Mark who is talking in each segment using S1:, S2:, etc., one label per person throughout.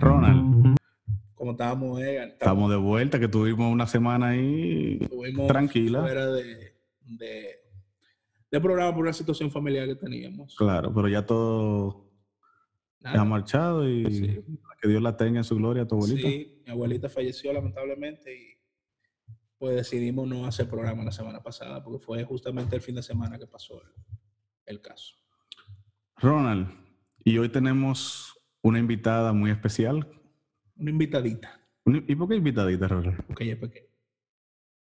S1: Ronald.
S2: Como estábamos, eh,
S1: estamos de vuelta, que tuvimos una semana ahí tranquila.
S2: Fuera de, de, programa por una situación familiar que teníamos.
S1: Claro, pero ya todo ha marchado y que Dios la tenga en su gloria, tu abuelita.
S2: Sí, mi abuelita falleció lamentablemente y pues decidimos no hacer programa la semana pasada porque fue justamente el fin de semana que pasó el caso.
S1: Ronald, y hoy tenemos una invitada muy especial.
S2: Una invitadita.
S1: ¿Y por qué invitadita, Ronald?
S2: Porque ella es pequeña.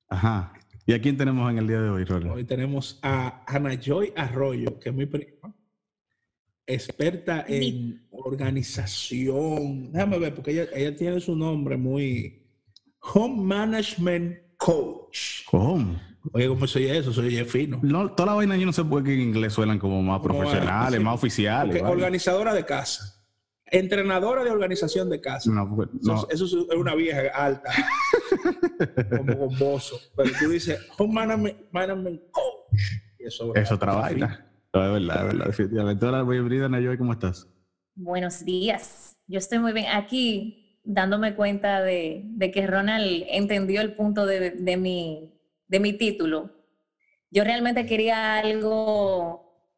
S1: Ajá. ¿Y a quién tenemos en el día de hoy, Ronald?
S2: Hoy tenemos a Ana Joy Arroyo, que es mi prima, experta en organización. Déjame ver, porque ella, ella tiene su nombre muy Home Management Coach.
S1: ¿Cómo?
S2: Oye, ¿cómo soy eso? Soy fino.
S1: No, toda la vaina yo no sé por qué en inglés suenan como más profesionales, más oficiales.
S2: Organizadora de casa. Entrenadora de organización de casa. No, Eso, es una vieja alta, como bomboso. Pero tú dices, home management, coach.
S1: eso, es otra vaina. es verdad, es verdad, definitivamente. Hola, bienvenida, Nayoy, ¿cómo estás?
S3: Buenos días. Yo estoy muy bien. Aquí, dándome cuenta de, de que Ronald entendió el punto de, de mi de mi título, yo realmente quería algo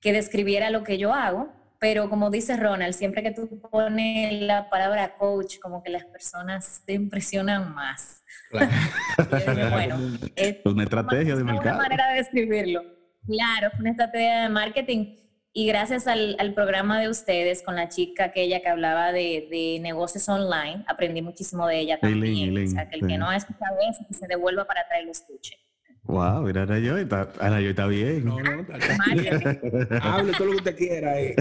S3: que describiera lo que yo hago, pero como dice Ronald, siempre que tú pones la palabra coach, como que las personas te impresionan más.
S1: bueno, es una estrategia de mercado.
S3: Una manera de describirlo. Claro, una estrategia de marketing. Y gracias al, programa de ustedes con la chica aquella que hablaba de, negocios online, aprendí muchísimo de ella también. o sea, que el que no ha escuchado eso, que se devuelva para traer el escuche.
S1: Wow, mira, Ana yo, está, Ana yo está bien.
S2: No, no, está, Hable todo lo que usted quiera. Eh.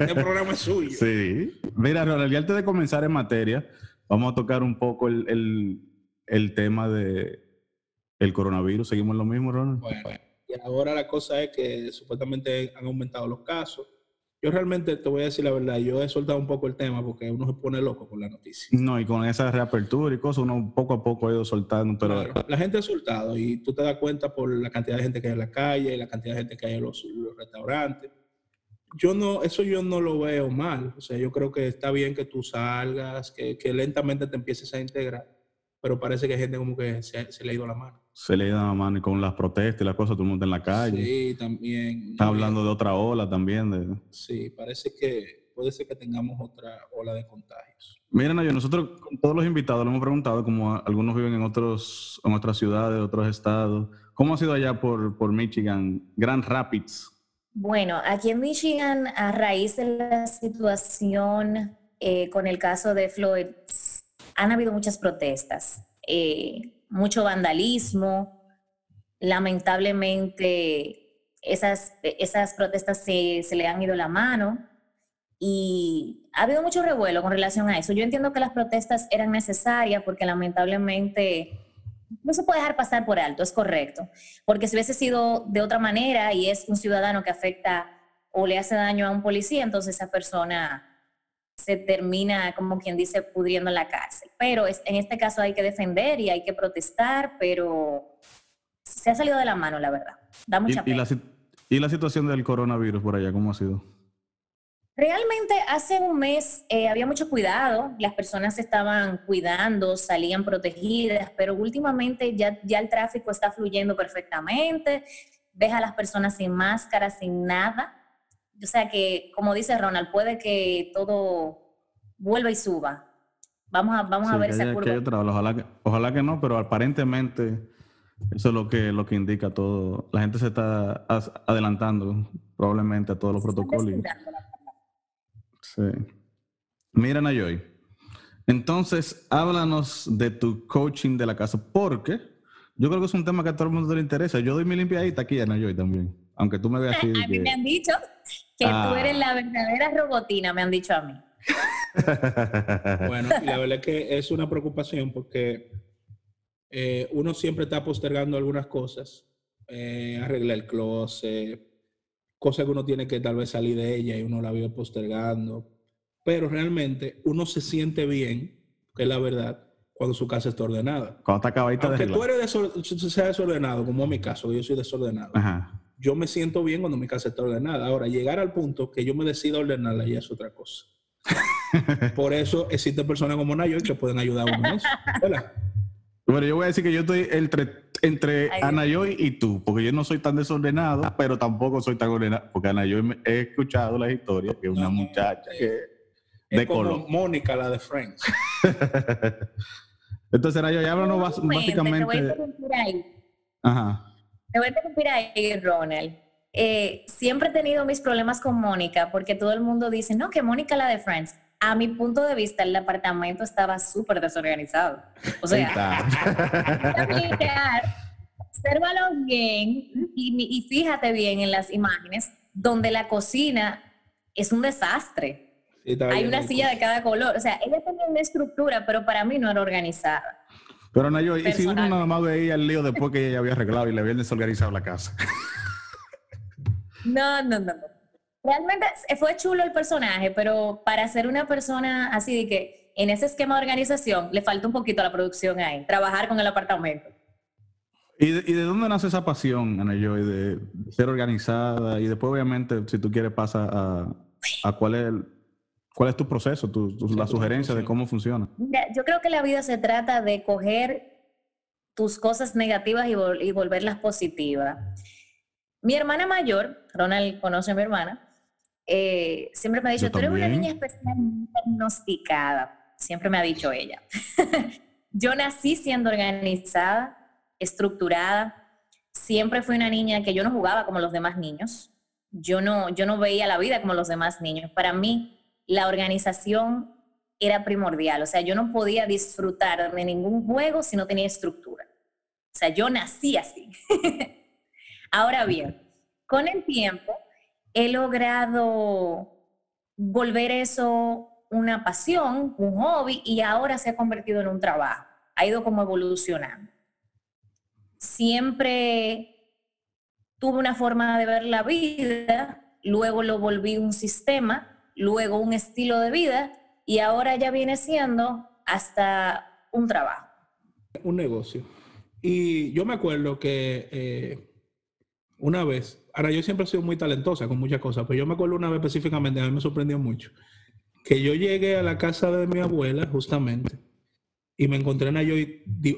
S2: El programa es suyo.
S1: Sí. Mira, Ronald, y antes de comenzar en materia, vamos a tocar un poco el, el, el tema de el coronavirus. ¿Seguimos lo mismo, Ronald?
S2: Bueno. Y ahora la cosa es que supuestamente han aumentado los casos. Yo realmente te voy a decir la verdad, yo he soltado un poco el tema porque uno se pone loco con la noticia.
S1: No, y con esa reapertura y cosas, uno poco a poco ha ido soltando. Pero...
S2: la gente ha soltado y tú te das cuenta por la cantidad de gente que hay en la calle, y la cantidad de gente que hay en los, restaurantes. Yo no, eso yo no lo veo mal. O sea, yo creo que está bien que tú salgas, que, que lentamente te empieces a integrar, pero parece que hay gente como que se, se le ha ido la mano
S1: se le da mano con las protestas y las cosas, todo el mundo en la calle.
S2: Sí, también.
S1: Está hablando de otra ola también. De...
S2: Sí, parece que puede ser que tengamos otra ola de contagios.
S1: Miren, yo, nosotros con todos los invitados le hemos preguntado, como algunos viven en, otros, en otras ciudades, otros estados, ¿cómo ha sido allá por, por Michigan, Grand Rapids?
S3: Bueno, aquí en Michigan, a raíz de la situación eh, con el caso de Floyd, han habido muchas protestas. Eh, mucho vandalismo. Lamentablemente, esas, esas protestas se, se, le han ido la mano y ha habido mucho revuelo con relación a eso. Yo entiendo que las protestas eran necesarias porque lamentablemente no se puede dejar pasar por alto, es correcto. Porque si hubiese sido de otra manera y es un ciudadano que afecta o le hace daño a un policía, entonces esa persona se termina, como quien dice, pudriendo en la cárcel. Pero en este caso hay que defender y hay que protestar, pero se ha salido de la mano, la verdad. Da mucha
S1: ¿Y, pena. ¿Y, la, situación del coronavirus por allá, cómo ha sido?
S3: Realmente hace un mes eh, había mucho cuidado, las personas estaban cuidando, salían protegidas, pero últimamente ya, ya el tráfico está fluyendo perfectamente, ves a las personas sin máscara, sin nada, o sea que, como dice Ronald, puede que todo vuelva y suba. Vamos a, vamos a ver esa curva.
S1: ojalá, que, ojalá que no, pero aparentemente eso es lo que, lo que indica todo. La gente se está adelantando probablemente a todos los protocolos. Sí. Mira, Nayoy. Entonces, háblanos de tu coaching de la casa, porque yo creo que es un tema que a todo el mundo le interesa. Yo doy mi limpiadita aquí a Nayoy también. Aunque tú me veas así.
S3: a mí me han dicho que tú ah. eres la verdadera robotina, me han dicho a mí.
S2: bueno, la verdad es que es una preocupación porque eh, uno siempre está postergando algunas cosas, eh, arreglar el closet, cosas que uno tiene que tal vez salir de ella y uno la vive postergando, pero realmente uno se siente bien, que es la verdad, cuando su casa está ordenada.
S1: Cuando está acabadita
S2: Aunque tú eres desordenado, sea desordenado, como en mi caso, yo soy desordenado. Ajá yo me siento bien cuando mi casa está ordenada. Ahora, llegar al punto que yo me decida ordenarla ya es otra cosa. Por eso existen personas como Nayo que pueden ayudar a uno en eso.
S1: Bueno, yo voy a decir que yo estoy entre, entre Anayoy y tú, porque yo no soy tan desordenado, pero tampoco soy tan ordenado, porque Anayoy he escuchado la historia que es una muchacha que
S2: de como Mónica, la de Friends.
S1: Entonces, Anayoy, háblanos básicamente... Te voy a ahí.
S3: Ajá. Te voy a interrumpir ahí, Ronald. Eh, siempre he tenido mis problemas con Mónica, porque todo el mundo dice, no, que Mónica la de Friends a mi punto de vista, el apartamento estaba súper desorganizado. O sea, obsérvalo bien y, y, fíjate bien en las imágenes donde la cocina es un desastre. Hay una silla de cada color. O sea, ella tenía una estructura, pero para mí no era organizada.
S1: Pero no, yo, y si uno nada más veía el lío después que ella había arreglado y le habían desorganizado la casa.
S3: No, no, no. Realmente fue chulo el personaje, pero para ser una persona así de que en ese esquema de organización le falta un poquito a la producción ahí, trabajar con el apartamento.
S1: ¿Y de, dónde nace esa pasión, Ana Joy, de ser organizada? Y después, obviamente, si tú quieres, pasa a, cuál, es cuál es tu proceso, tu, la sugerencia de cómo funciona.
S3: yo creo que la vida se trata de coger tus cosas negativas y, y volverlas positivas. Mi hermana mayor, Ronald conoce a mi hermana, eh, siempre me ha dicho, tú eres una niña especialmente diagnosticada, siempre me ha dicho ella. yo nací siendo organizada, estructurada, siempre fui una niña que yo no jugaba como los demás niños, yo no, yo no veía la vida como los demás niños. Para mí, la organización era primordial, o sea, yo no podía disfrutar de ningún juego si no tenía estructura. O sea, yo nací así. Ahora bien, con el tiempo, he logrado volver eso una pasión, un hobby, y ahora se ha convertido en un trabajo. Ha ido como evolucionando. Siempre tuve una forma de ver la vida, luego lo volví un sistema, luego un estilo de vida, y ahora ya viene siendo hasta un trabajo.
S2: Un negocio. Y yo me acuerdo que eh, una vez Ahora, yo siempre he sido muy talentosa con muchas cosas, pero yo me acuerdo una vez específicamente, a mí me sorprendió mucho, que yo llegué a la casa de mi abuela, justamente, y me encontré a yo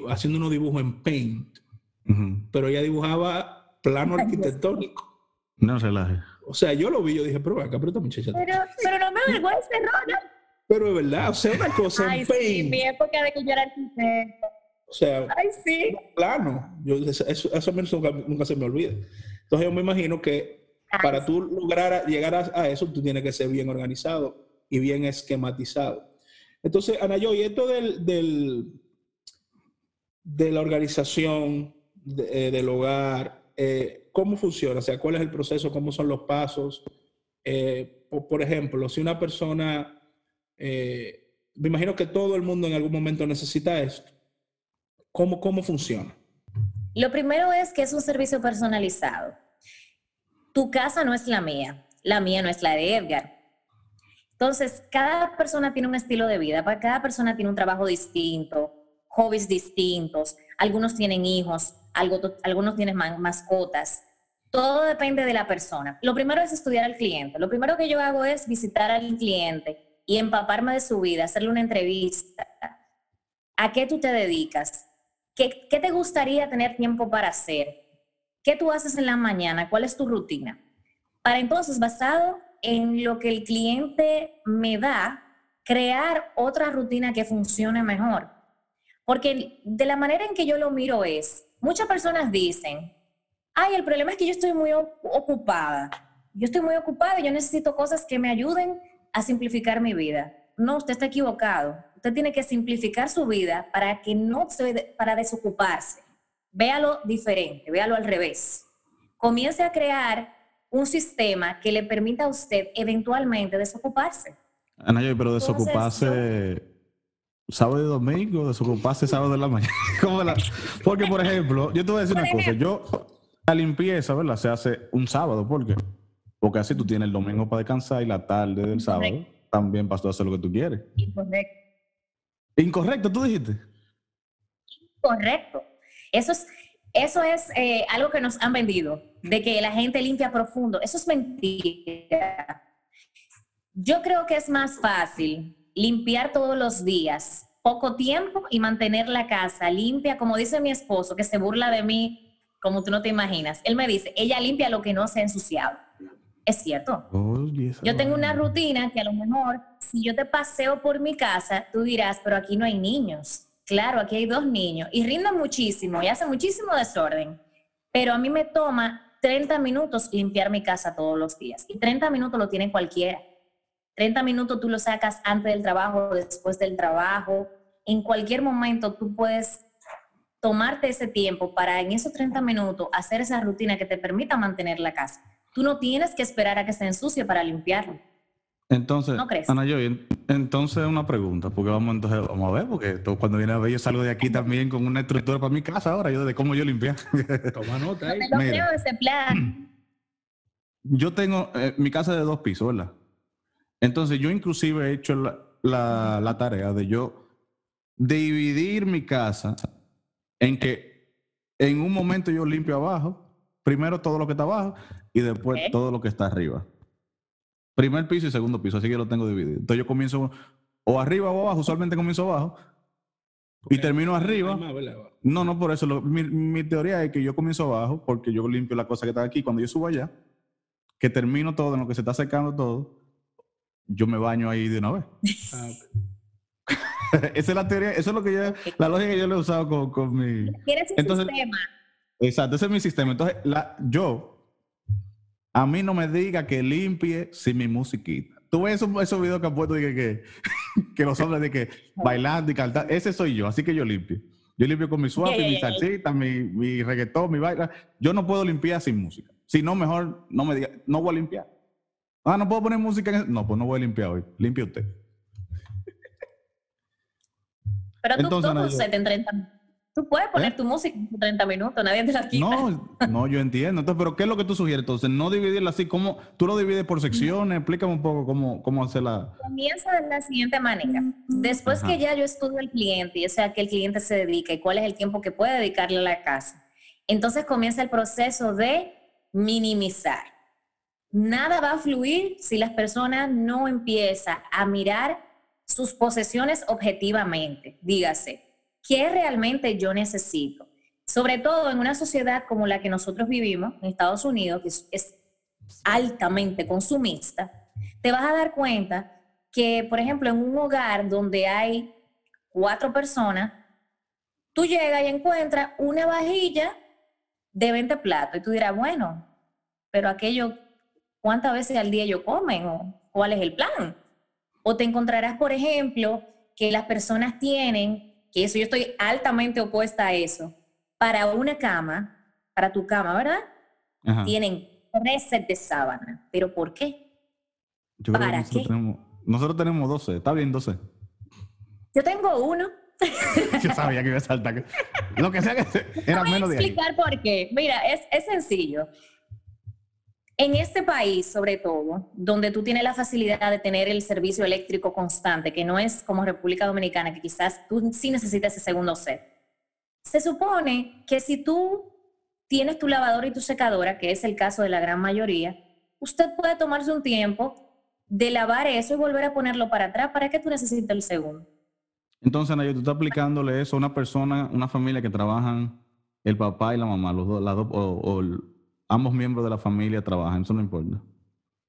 S2: haciendo unos dibujos en Paint, pero ella dibujaba plano arquitectónico.
S1: No relaje.
S2: O sea, yo lo vi, yo dije, pero acá, pero esta muchacha.
S3: Pero, pero no me avergüenza, Ronald.
S2: Pero es verdad, o sea, una cosa
S3: en Paint. Sí, mi época de que yo era arquitecto.
S2: O sea,
S3: Ay, sí.
S2: plano. Yo, eso, eso, nunca, nunca se me olvida. Entonces yo me imagino que para tú lograr llegar a, eso, tú tienes que ser bien organizado y bien esquematizado. Entonces, Ana, yo, y esto del, de la organización eh, del hogar, eh, ¿cómo funciona? O sea, ¿cuál es el proceso? ¿Cómo son los pasos? Eh, por, ejemplo, si una persona, me imagino que todo el mundo en algún momento necesita esto, ¿cómo, cómo funciona?
S3: Lo primero es que es un servicio personalizado. Tu casa no es la mía, la mía no es la de Edgar. Entonces, cada persona tiene un estilo de vida, cada persona tiene un trabajo distinto, hobbies distintos, algunos tienen hijos, algunos tienen mascotas. Todo depende de la persona. Lo primero es estudiar al cliente. Lo primero que yo hago es visitar al cliente y empaparme de su vida, hacerle una entrevista. ¿A qué tú te dedicas? ¿Qué, te gustaría tener tiempo para hacer? ¿Qué tú haces en la mañana? ¿Cuál es tu rutina? Para entonces, basado en lo que el cliente me da, crear otra rutina que funcione mejor. Porque de la manera en que yo lo miro es, muchas personas dicen, ay, el problema es que yo estoy muy ocupada. Yo estoy muy ocupada y yo necesito cosas que me ayuden a simplificar mi vida. No, usted está equivocado. Usted tiene que simplificar su vida para que no se, para desocuparse. Véalo diferente, véalo al revés. Comience a crear un sistema que le permita a usted eventualmente desocuparse.
S1: Ana, pero desocuparse sábado y domingo, desocuparse sábado de la mañana. Porque, por ejemplo, yo te voy a decir una cosa. Yo, la limpieza, ¿verdad? Se hace un sábado. ¿Por qué? Porque así tú tienes el domingo para descansar y la tarde del sábado también para hacer lo que tú quieres. Incorrecto. Incorrecto, tú dijiste.
S3: Correcto. Eso es, eso es eh, algo que nos han vendido, de que la gente limpia profundo. Eso es mentira. Yo creo que es más fácil limpiar todos los días, poco tiempo y mantener la casa limpia, como dice mi esposo, que se burla de mí como tú no te imaginas. Él me dice, ella limpia lo que no se ha ensuciado. Es cierto. yo tengo una rutina que a lo mejor, si yo te paseo por mi casa, tú dirás, pero aquí no hay niños. Claro, aquí hay dos niños y rinden muchísimo y hacen muchísimo desorden. Pero a mí me toma 30 minutos limpiar mi casa todos los días. Y 30 minutos lo tiene cualquiera. 30 minutos tú lo sacas antes del trabajo, después del trabajo. En cualquier momento tú puedes tomarte ese tiempo para en esos 30 minutos hacer esa rutina que te permita mantener la casa. Tú no tienes que esperar a que se ensucie para limpiarlo.
S1: Entonces, Ana Joy, entonces una pregunta, porque vamos entonces vamos a ver, porque cuando viene a ver yo salgo de aquí también con una estructura para mi casa ahora, yo de cómo yo limpiar.
S2: Toma nota ahí.
S3: ese plan.
S1: Yo tengo eh, mi casa de dos pisos, ¿verdad? Entonces yo inclusive he hecho la, la, tarea de yo dividir mi casa en que en un momento yo limpio abajo, primero todo lo que está abajo y después todo lo que está arriba. Primer piso y segundo piso, así que lo tengo dividido. Entonces yo comienzo o arriba o abajo, usualmente comienzo abajo. y termino arriba. No, no, por eso. mi, teoría es que yo comienzo abajo porque yo limpio la cosa que está aquí. Cuando yo subo allá, que termino todo en lo que se está secando todo, yo me baño ahí de una vez. Ah, Esa es la teoría, eso es lo que yo, la lógica que yo le he usado con, con mi.
S3: ¿Quieres un sistema?
S1: Exacto, ese es mi sistema. Entonces, la, yo a mí no me diga que limpie sin mi musiquita. Tú ves esos, esos videos que han puesto de que, que, los hombres de que bailando y cantando. Ese soy yo, así que yo limpio. Yo limpio con mi suave, mi salsita, mi, mi reggaetón, mi baila. Yo no puedo limpiar sin música. Si no, mejor no me diga, no voy a limpiar. Ah, no puedo poner música. En No, pues no voy a limpiar hoy. Limpie usted.
S3: Pero tú, Entonces, tú, en 30 Tú puedes poner ¿Eh? tu música en 30 minutos, nadie te la quita.
S1: No, no, yo entiendo. Entonces, pero ¿qué es lo que tú sugieres? Entonces, no dividirla así, ¿cómo? ¿Tú lo divides por secciones? Explícame un poco cómo, cómo hacer la...
S3: Comienza de la siguiente manera. Después que ya yo estudio al cliente, y o sea, que el cliente se dedica y cuál es el tiempo que puede dedicarle a la casa, entonces comienza el proceso de minimizar. Nada va a fluir si las personas no empiezan a mirar sus posesiones objetivamente. Dígase, ¿Qué realmente yo necesito? Sobre todo en una sociedad como la que nosotros vivimos, en Estados Unidos, que es, altamente consumista, te vas a dar cuenta que, por ejemplo, en un hogar donde hay cuatro personas, tú llegas y encuentras una vajilla de 20 platos y tú dirás, bueno, pero aquello, ¿cuántas veces al día ellos comen? ¿O cuál es el plan? O te encontrarás, por ejemplo, que las personas tienen que eso yo estoy altamente opuesta a eso, para una cama, para tu cama, ¿verdad? Tienen tres sets de sábana. ¿Pero por qué?
S1: ¿Para qué? nosotros tenemos 12, está bien 12.
S3: Yo tengo uno.
S1: yo sabía que iba a saltar. Lo que sea que era menos de
S3: Voy a explicar por qué. Mira, es, es sencillo. En este país, sobre todo, donde tú tienes la facilidad de tener el servicio eléctrico constante, que no es como República Dominicana, que quizás tú sí necesitas ese segundo set, se supone que si tú tienes tu lavadora y tu secadora, que es el caso de la gran mayoría, usted puede tomarse un tiempo de lavar eso y volver a ponerlo para atrás. ¿Para qué tú necesitas el segundo?
S1: Entonces, Ana, tú estás aplicándole eso a una persona, una familia que trabajan el papá y la mamá, los dos, las dos, o, ambos miembros de la familia trabajan, eso no importa.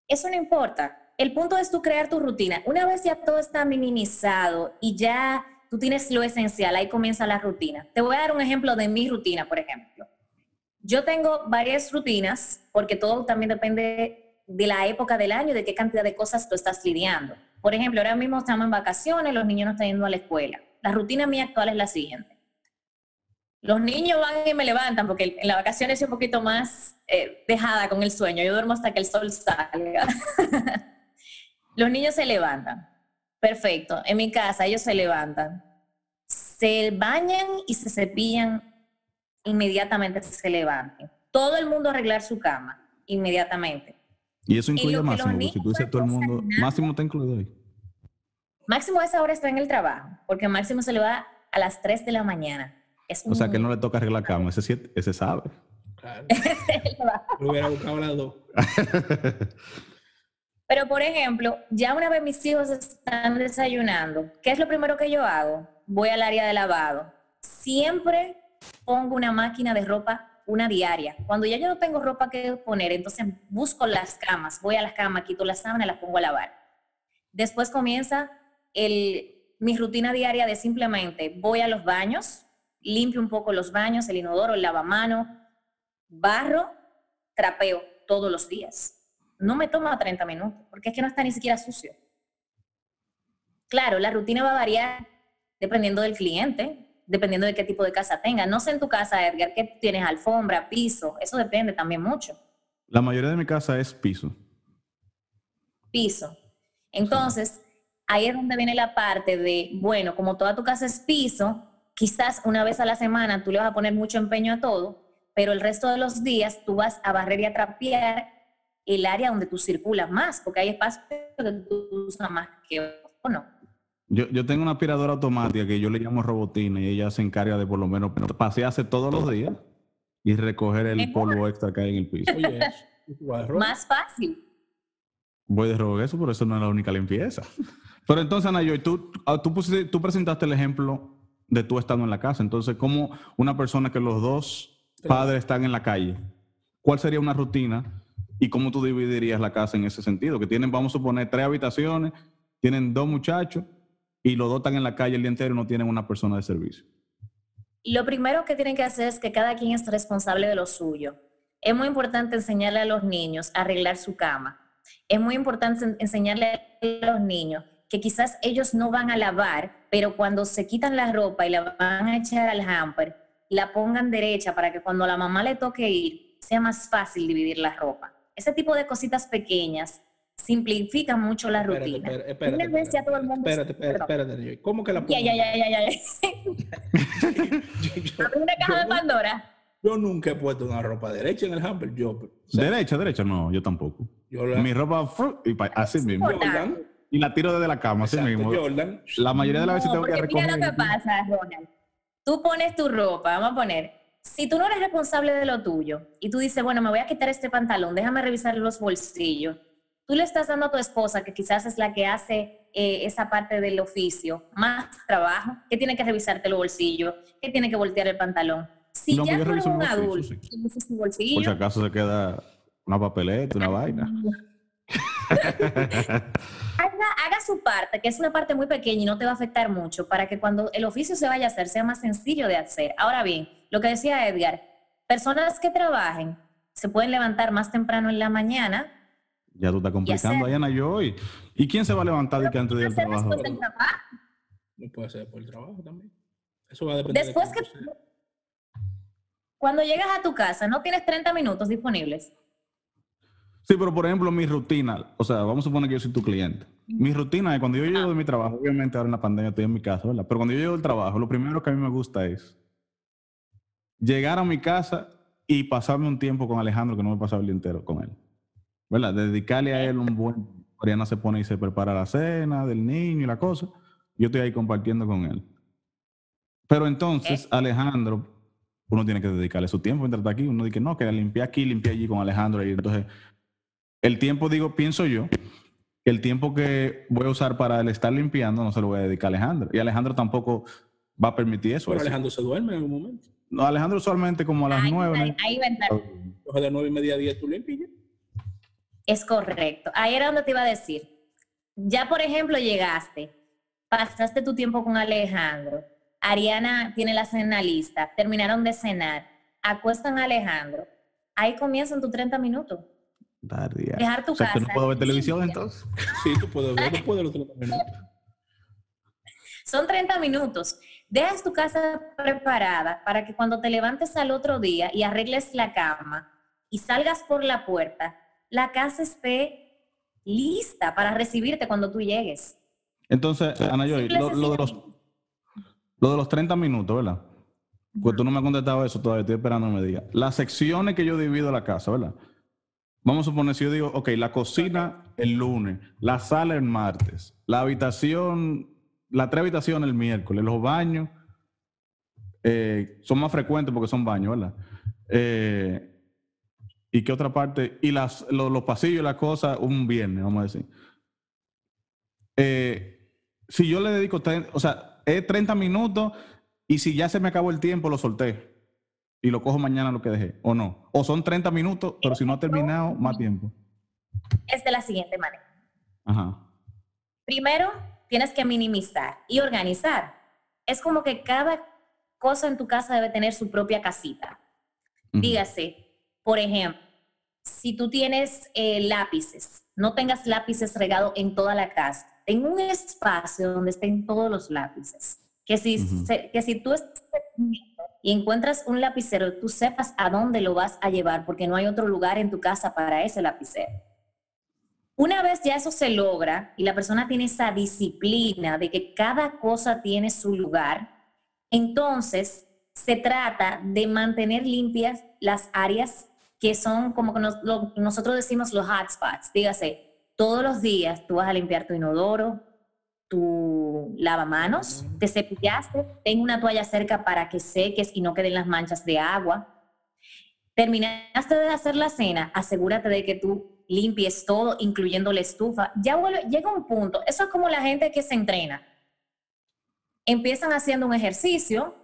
S3: Eso no importa. El punto es tú crear tu rutina. Una vez ya todo está minimizado y ya tú tienes lo esencial, ahí comienza la rutina. Te voy a dar un ejemplo de mi rutina, por ejemplo. Yo tengo varias rutinas porque todo también depende de la época del año de qué cantidad de cosas tú estás lidiando. Por ejemplo, ahora mismo estamos en vacaciones, los niños no están yendo a la escuela. La rutina mía actual es la siguiente. Los niños van y me levantan porque en la vacaciones soy un poquito más eh, dejada con el sueño. Yo duermo hasta que el sol salga. Los niños se levantan. Perfecto. En mi casa ellos se levantan. Se bañan y se cepillan inmediatamente se levanten. Todo el mundo arreglar su cama inmediatamente.
S1: Y eso incluye a Máximo, si tú dices todo el mundo, Máximo está incluido ahí.
S3: Máximo a esa hora está en el trabajo, porque Máximo se le va a las 3 de la mañana
S1: o sea, que no le toca arreglar la cama, ese, ese sabe.
S2: Claro. Lo hubiera buscado las dos.
S3: Pero, por ejemplo, ya una vez mis hijos están desayunando, ¿qué es lo primero que yo hago? Voy al área de lavado. Siempre pongo una máquina de ropa, una diaria. Cuando ya yo no tengo ropa que poner, entonces busco las camas, voy a las camas, quito las sábanas, las pongo a lavar. Después comienza el, mi rutina diaria de simplemente voy a los baños, limpio un poco los baños, el inodoro, el lavamano, barro, trapeo todos los días no me toma 30 minutos, porque es que no está ni siquiera sucio. Claro, la rutina va a variar dependiendo del cliente, dependiendo de qué tipo de casa tenga. No sé en tu casa, Edgar, que tienes alfombra, piso, eso depende también mucho.
S1: La mayoría de mi casa es piso.
S3: Piso. Entonces, ahí es donde viene la parte de, bueno, como toda tu casa es piso, quizás una vez a la semana tú le vas a poner mucho empeño a todo, pero el resto de los días tú vas a barrer y a trapear el área donde tú circulas más, porque hay espacios que tú usas más que o no.
S1: Yo, yo tengo una aspiradora automática que yo le llamo robotina y ella se encarga de por lo menos pasearse todos los días y recoger el polvo extra que hay en el piso.
S3: más fácil.
S1: Voy de robo eso, pero eso no es la única limpieza. Pero entonces, Ana, yo, tú, ah, tú, tú presentaste el ejemplo de tú estando en la casa. Entonces, ¿cómo una persona que los dos padres están en la calle, ¿cuál sería una rutina ¿Y cómo tú dividirías la casa en ese sentido? Que tienen, vamos a suponer, tres habitaciones, tienen dos muchachos y los dos están en la calle el día entero y no tienen una persona de servicio.
S3: Lo primero que tienen que hacer es que cada quien es responsable de lo suyo. Es muy importante enseñarle a los niños a arreglar su cama. Es muy importante enseñarle a los niños que quizás ellos no van a lavar, pero cuando se quitan la ropa y la van a echar al hamper, la pongan derecha para que cuando la mamá le toque ir, sea más fácil dividir la ropa. Ese tipo de cositas pequeñas simplifican mucho la rutina.
S2: Espérate, espérate, espérate, espérate, ¿Cómo que la
S3: pongo? Ya, ya, ya, ya, ya. una caja de Pandora.
S2: Yo nunca he puesto una ropa derecha en el hamper. Yo,
S1: derecha, derecha, no, yo tampoco. Mi ropa así mismo. Y la tiro desde la cama, así mismo. La mayoría de las veces tengo que recoger.
S3: Mira lo que pasa, Ronald. Tú pones tu ropa, vamos a poner si tú no eres responsable de lo tuyo y tú dices, bueno, me voy a quitar este pantalón, déjame revisar los bolsillos, tú le estás dando a tu esposa, que quizás es la que hace eh, esa parte del oficio, más trabajo, que tiene que revisarte los bolsillos, que tiene que voltear el pantalón. Si ya tú eres un adulto y
S1: tu bolsillo... Por si acaso se queda una papeleta, una vaina.
S3: Haga, su parte, que es una parte muy pequeña y no te va a afectar mucho, para que cuando el oficio se vaya a hacer sea más sencillo de hacer. Ahora bien, lo que decía Edgar, personas que trabajen se pueden levantar más temprano en la mañana.
S1: Ya tú estás complicando, Ayana, yo hoy. ¿Y quién se va a levantar de que antes del trabajo?
S2: Del trabajo? No puede ser por el trabajo también. Eso va a depender
S3: Después que... Cuando llegas a tu casa, ¿no tienes 30 minutos disponibles?
S1: Sí, pero por ejemplo, mi rutina, o sea, vamos a suponer que yo soy tu cliente. Mi rutina es cuando yo llego de mi trabajo, obviamente ahora en la pandemia estoy en mi casa, ¿verdad? Pero cuando yo llego del trabajo, lo primero que a mí me gusta es llegar a mi casa y pasarme un tiempo con Alejandro que no me pasaba el día entero con él. ¿Verdad? Dedicarle a él un buen... Mariana se pone y se prepara la cena del niño y la cosa. Yo estoy ahí compartiendo con él. Pero entonces, Alejandro, uno tiene que dedicarle su tiempo mientras está aquí. Uno dice, no, que limpié aquí, limpié allí con Alejandro. Y entonces, el tiempo, digo, pienso yo, que el tiempo que voy a usar para el estar limpiando no se lo voy a dedicar a Alejandro. Y Alejandro tampoco va a permitir eso.
S2: Pero Alejandro se duerme en algún momento.
S1: No, Alejandro usualmente como a las nueve.
S3: Ahí, ahí va a entrar.
S2: de nueve y media a diez tú limpias.
S3: Es correcto. Ahí era donde te iba a decir. Ya, por ejemplo, llegaste, pasaste tu tiempo con Alejandro, Ariana tiene la cena lista, terminaron de cenar, acuestan a Alejandro, ahí comienzan tus 30 minutos. Dejar tu casa.
S1: no puedo ver televisión entonces.
S2: Sí, tú puedes ver, los 30 minutos.
S3: Son 30 minutos. Dejas tu casa preparada para que cuando te levantes al otro día y arregles la cama y salgas por la puerta, la casa esté lista para recibirte cuando tú llegues.
S1: Entonces, Ana Joy, lo, de los, lo de los 30 minutos, ¿verdad? Pues tú no me has contestado eso todavía, estoy esperando que me diga. Las secciones que yo divido la casa, ¿verdad? Vamos a suponer, si yo digo, ok, la cocina el lunes, la sala el martes, la habitación, la tres habitaciones el miércoles, los baños eh, son más frecuentes porque son baños, ¿verdad? Eh, ¿Y qué otra parte? Y las, los, pasillos y las cosas un viernes, vamos a decir. Eh, si yo le dedico, o sea, es 30 minutos y si ya se me acabó el tiempo, lo solté y lo cojo mañana lo que dejé, o no. O son 30 minutos, pero si no ha terminado, más tiempo.
S3: Es de la siguiente manera. Ajá. Primero, tienes que minimizar y organizar. Es como que cada cosa en tu casa debe tener su propia casita. Dígase, por ejemplo, si tú tienes eh, lápices, no tengas lápices regados en toda la casa. En un espacio donde estén todos los lápices. Que si, que si tú estás y encuentras un lapicero, tú sepas a dónde lo vas a llevar, porque no hay otro lugar en tu casa para ese lapicero. Una vez ya eso se logra y la persona tiene esa disciplina de que cada cosa tiene su lugar, entonces se trata de mantener limpias las áreas que son como que nosotros decimos los hotspots. Dígase, todos los días tú vas a limpiar tu inodoro, tu lavamanos, te cepillaste, ten una toalla cerca para que seques y no queden las manchas de agua. Terminaste de hacer la cena, asegúrate de que tú limpies todo, incluyendo la estufa. Ya llega un punto, eso es como la gente que se entrena. Empiezan haciendo un ejercicio,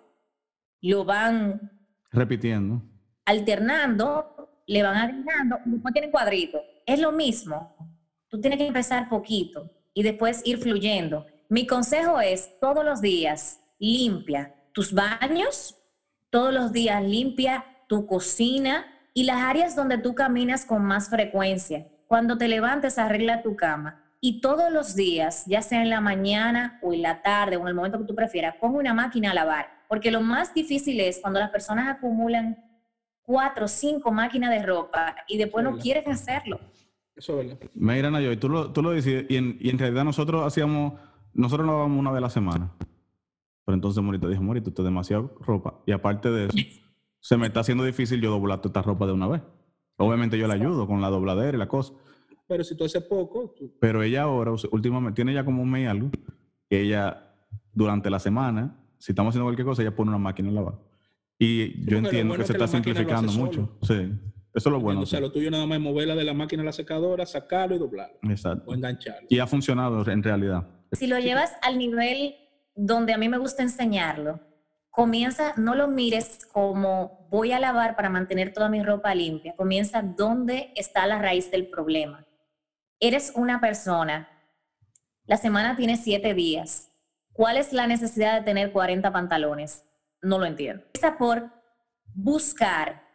S3: lo van
S1: repitiendo,
S3: alternando, le van agregando, después tienen cuadrito. Es lo mismo. Tú tienes que empezar poquito y después ir fluyendo. Mi consejo es todos los días limpia tus baños, todos los días limpia tu cocina y las áreas donde tú caminas con más frecuencia. Cuando te levantes, arregla tu cama. Y todos los días, ya sea en la mañana o en la tarde o en el momento que tú prefieras, pongo una máquina a lavar. Porque lo más difícil es cuando las personas acumulan cuatro o cinco máquinas de ropa y después no quieren hacerlo.
S1: Eso es verdad. Mira, Nayo, tú lo, tú lo dices, y en, y en, realidad nosotros hacíamos, nosotros lo lavamos una vez a la semana. Pero entonces Morita dijo, Morita, esto es demasiada ropa. Y aparte de eso, se me está haciendo difícil yo doblar toda esta ropa de una vez. Obviamente yo le ayudo con la dobladera y la cosa.
S2: Pero si tú haces poco...
S1: Pero ella ahora, últimamente, tiene ya como un mes y algo, que ella, durante la semana, si estamos haciendo cualquier cosa, ella pone una máquina a lavar. Y yo entiendo que se está simplificando mucho. Sí. Eso es lo bueno.
S2: O sea, lo tuyo nada más es moverla de la máquina a la secadora, sacarlo y doblarlo. Exacto. O engancharlo.
S1: Y ha funcionado en realidad.
S3: Si lo llevas al nivel donde a mí me gusta enseñarlo, comienza, no lo mires como voy a lavar para mantener toda mi ropa limpia. Comienza dónde está la raíz del problema. Eres una persona, la semana tiene siete días. ¿Cuál es la necesidad de tener 40 pantalones? No lo entiendo. Empieza por buscar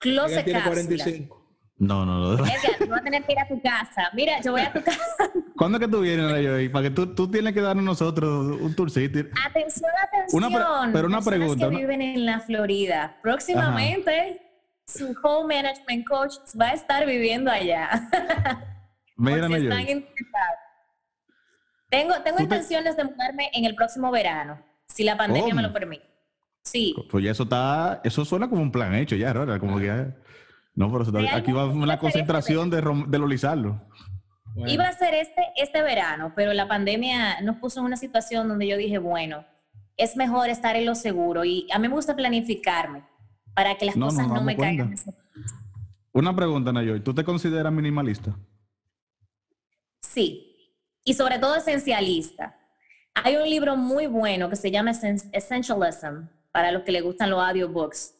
S3: Closet tiene 45.
S1: No, no, no.
S3: Edgar, tú vas a tener que ir a tu casa. Mira, yo voy a tu casa.
S1: ¿Cuándo es que tú vienes, Rayo? Para que tú, tú tienes que darnos nosotros un tourcito.
S3: Atención, atención.
S1: pero una pregunta.
S3: que viven en la Florida. Próximamente, su home management coach va a estar viviendo allá.
S1: Mira, si están
S3: Tengo, tengo intenciones de mudarme en el próximo verano, si la pandemia me lo permite. Sí.
S1: Pues ya eso está, eso suena como un plan hecho ya, ¿no? Como que no, pero aquí va una concentración de, de lolizarlo.
S3: Iba a ser este, este verano, pero la pandemia nos puso en una situación donde yo dije, bueno, es mejor estar en lo seguro y a mí me gusta planificarme para que las cosas no, me caigan.
S1: Una pregunta, Nayoy, ¿tú te consideras minimalista?
S3: Sí, y sobre todo esencialista. Hay un libro muy bueno que se llama Essentialism, para los que le gustan los audiobooks,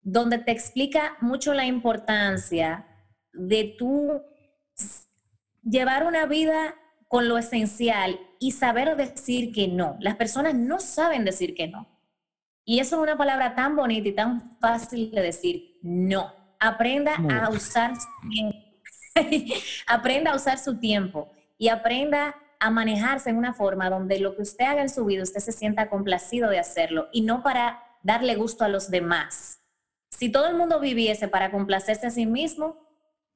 S3: donde te explica mucho la importancia de tú llevar una vida con lo esencial y saber decir que no. Las personas no saben decir que no. Y eso es una palabra tan bonita y tan fácil de decir no. Aprenda a usar su tiempo. aprenda a usar su tiempo y aprenda a manejarse en una forma donde lo que usted haga en su vida, usted se sienta complacido de hacerlo y no para darle gusto a los demás. Si todo el mundo viviese para complacerse a sí mismo,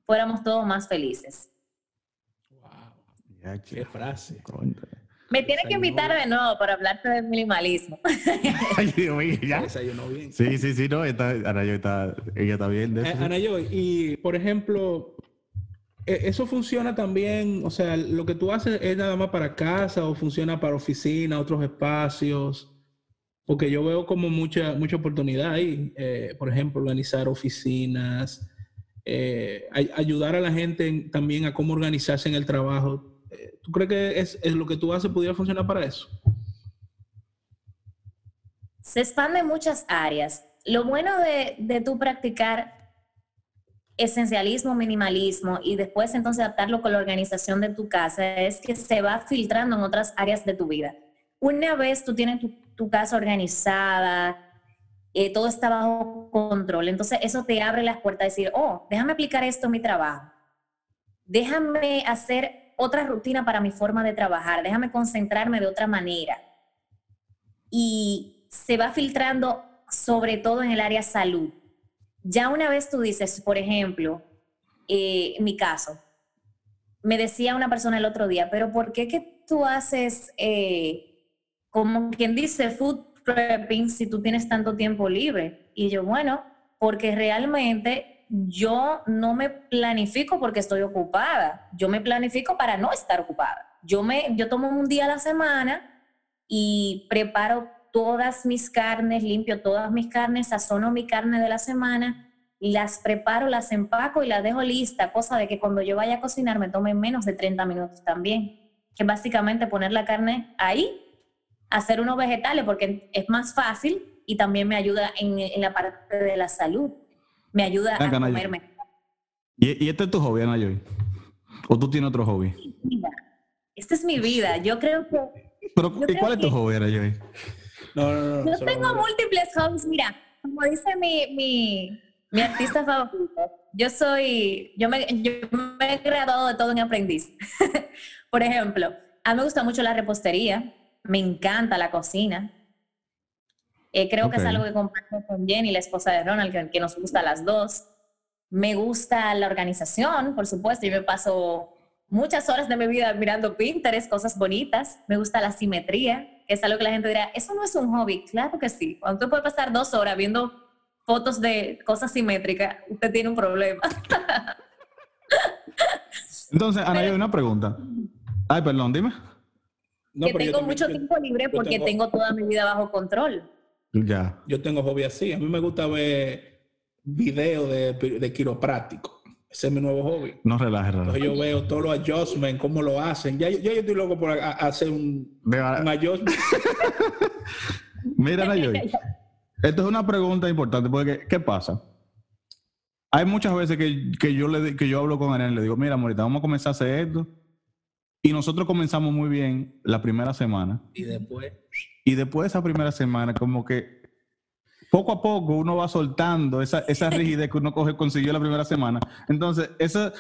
S3: fuéramos todos más felices.
S2: Wow, qué frase.
S3: Me tiene que invitar de nuevo para hablarte del minimalismo.
S1: Ay, Dios mío, ya. Sí, sí, sí, no, está, Ana está, ella está bien. De
S2: eso, Ana y por ejemplo, eso funciona también, o sea, lo que tú haces es nada más para casa o funciona para oficina, otros espacios. Porque yo veo como mucha, mucha oportunidad ahí. Eh, por ejemplo, organizar oficinas, eh, ayudar a la gente también a cómo organizarse en el trabajo. Eh, ¿Tú crees que es, es, lo que tú haces pudiera funcionar para eso?
S3: Se expande en muchas áreas. Lo bueno de, de tú practicar esencialismo, minimalismo y después entonces adaptarlo con la organización de tu casa es que se va filtrando en otras áreas de tu vida. Una vez tú tienes tu, casa organizada, eh, todo está bajo control. Entonces eso te abre las puertas a decir, oh, déjame aplicar esto en mi trabajo. Déjame hacer otra rutina para mi forma de trabajar. Déjame concentrarme de otra manera. Y se va filtrando sobre todo en el área salud. Ya una vez tú dices, por ejemplo, eh, mi caso, me decía una persona el otro día, pero ¿por qué que tú haces, eh, como quien dice, food prepping si tú tienes tanto tiempo libre? Y yo, bueno, porque realmente yo no me planifico porque estoy ocupada, yo me planifico para no estar ocupada. Yo, me, yo tomo un día a la semana y preparo todas mis carnes, limpio todas mis carnes, sazono mi carne de la semana, las preparo, las empaco y las dejo lista, cosa de que cuando yo vaya a cocinar me tome menos de 30 minutos también, que básicamente poner la carne ahí hacer unos vegetales porque es más fácil y también me ayuda en, en la parte de la salud. Me ayuda a comerme.
S1: ¿Y, ¿Y, este es tu hobby, Anayoy? ¿O tú tienes otro hobby?
S3: Esta es mi vida. Yo creo que...
S1: Pero, ¿Y cuál es tu hobby, Anayoy?
S3: No, no, no. Yo tengo múltiples hobbies. Mira, como dice mi, mi, mi artista favorito, yo soy... Yo me, yo me he graduado de todo en aprendiz. Por ejemplo, a mí me gusta mucho la repostería me encanta la cocina. Eh, creo que es algo que comparto con Jenny, la esposa de Ronald, que, nos gusta a las dos. Me gusta la organización, por supuesto. Yo me paso muchas horas de mi vida mirando Pinterest, cosas bonitas. Me gusta la simetría, que es algo que la gente dirá, eso no es un hobby. Claro que sí. Cuando tú puedes pasar dos horas viendo fotos de cosas simétricas, usted tiene un problema.
S1: Entonces, Ana, hay una pregunta. Ay, perdón, dime
S3: que tengo mucho tiempo libre porque tengo, toda mi vida bajo control.
S1: Ya.
S2: Yo tengo hobby así. A mí me gusta ver videos de, de quiropráctico. Ese es mi nuevo hobby.
S1: No relajes,
S2: Entonces yo veo todos los adjustments, cómo lo hacen. Ya, yo estoy loco por hacer un, un adjustment.
S1: Mira, Nayoy. Esto es una pregunta importante porque, ¿qué pasa? Hay muchas veces que, que yo, le, que yo hablo con Ariel y le digo, mira, Morita, vamos a comenzar a hacer esto y nosotros comenzamos muy bien la primera semana.
S2: Y después.
S1: Y después de esa primera semana, como que poco a poco uno va soltando esa, esa rigidez que uno coge, consiguió la primera semana. Entonces, eso,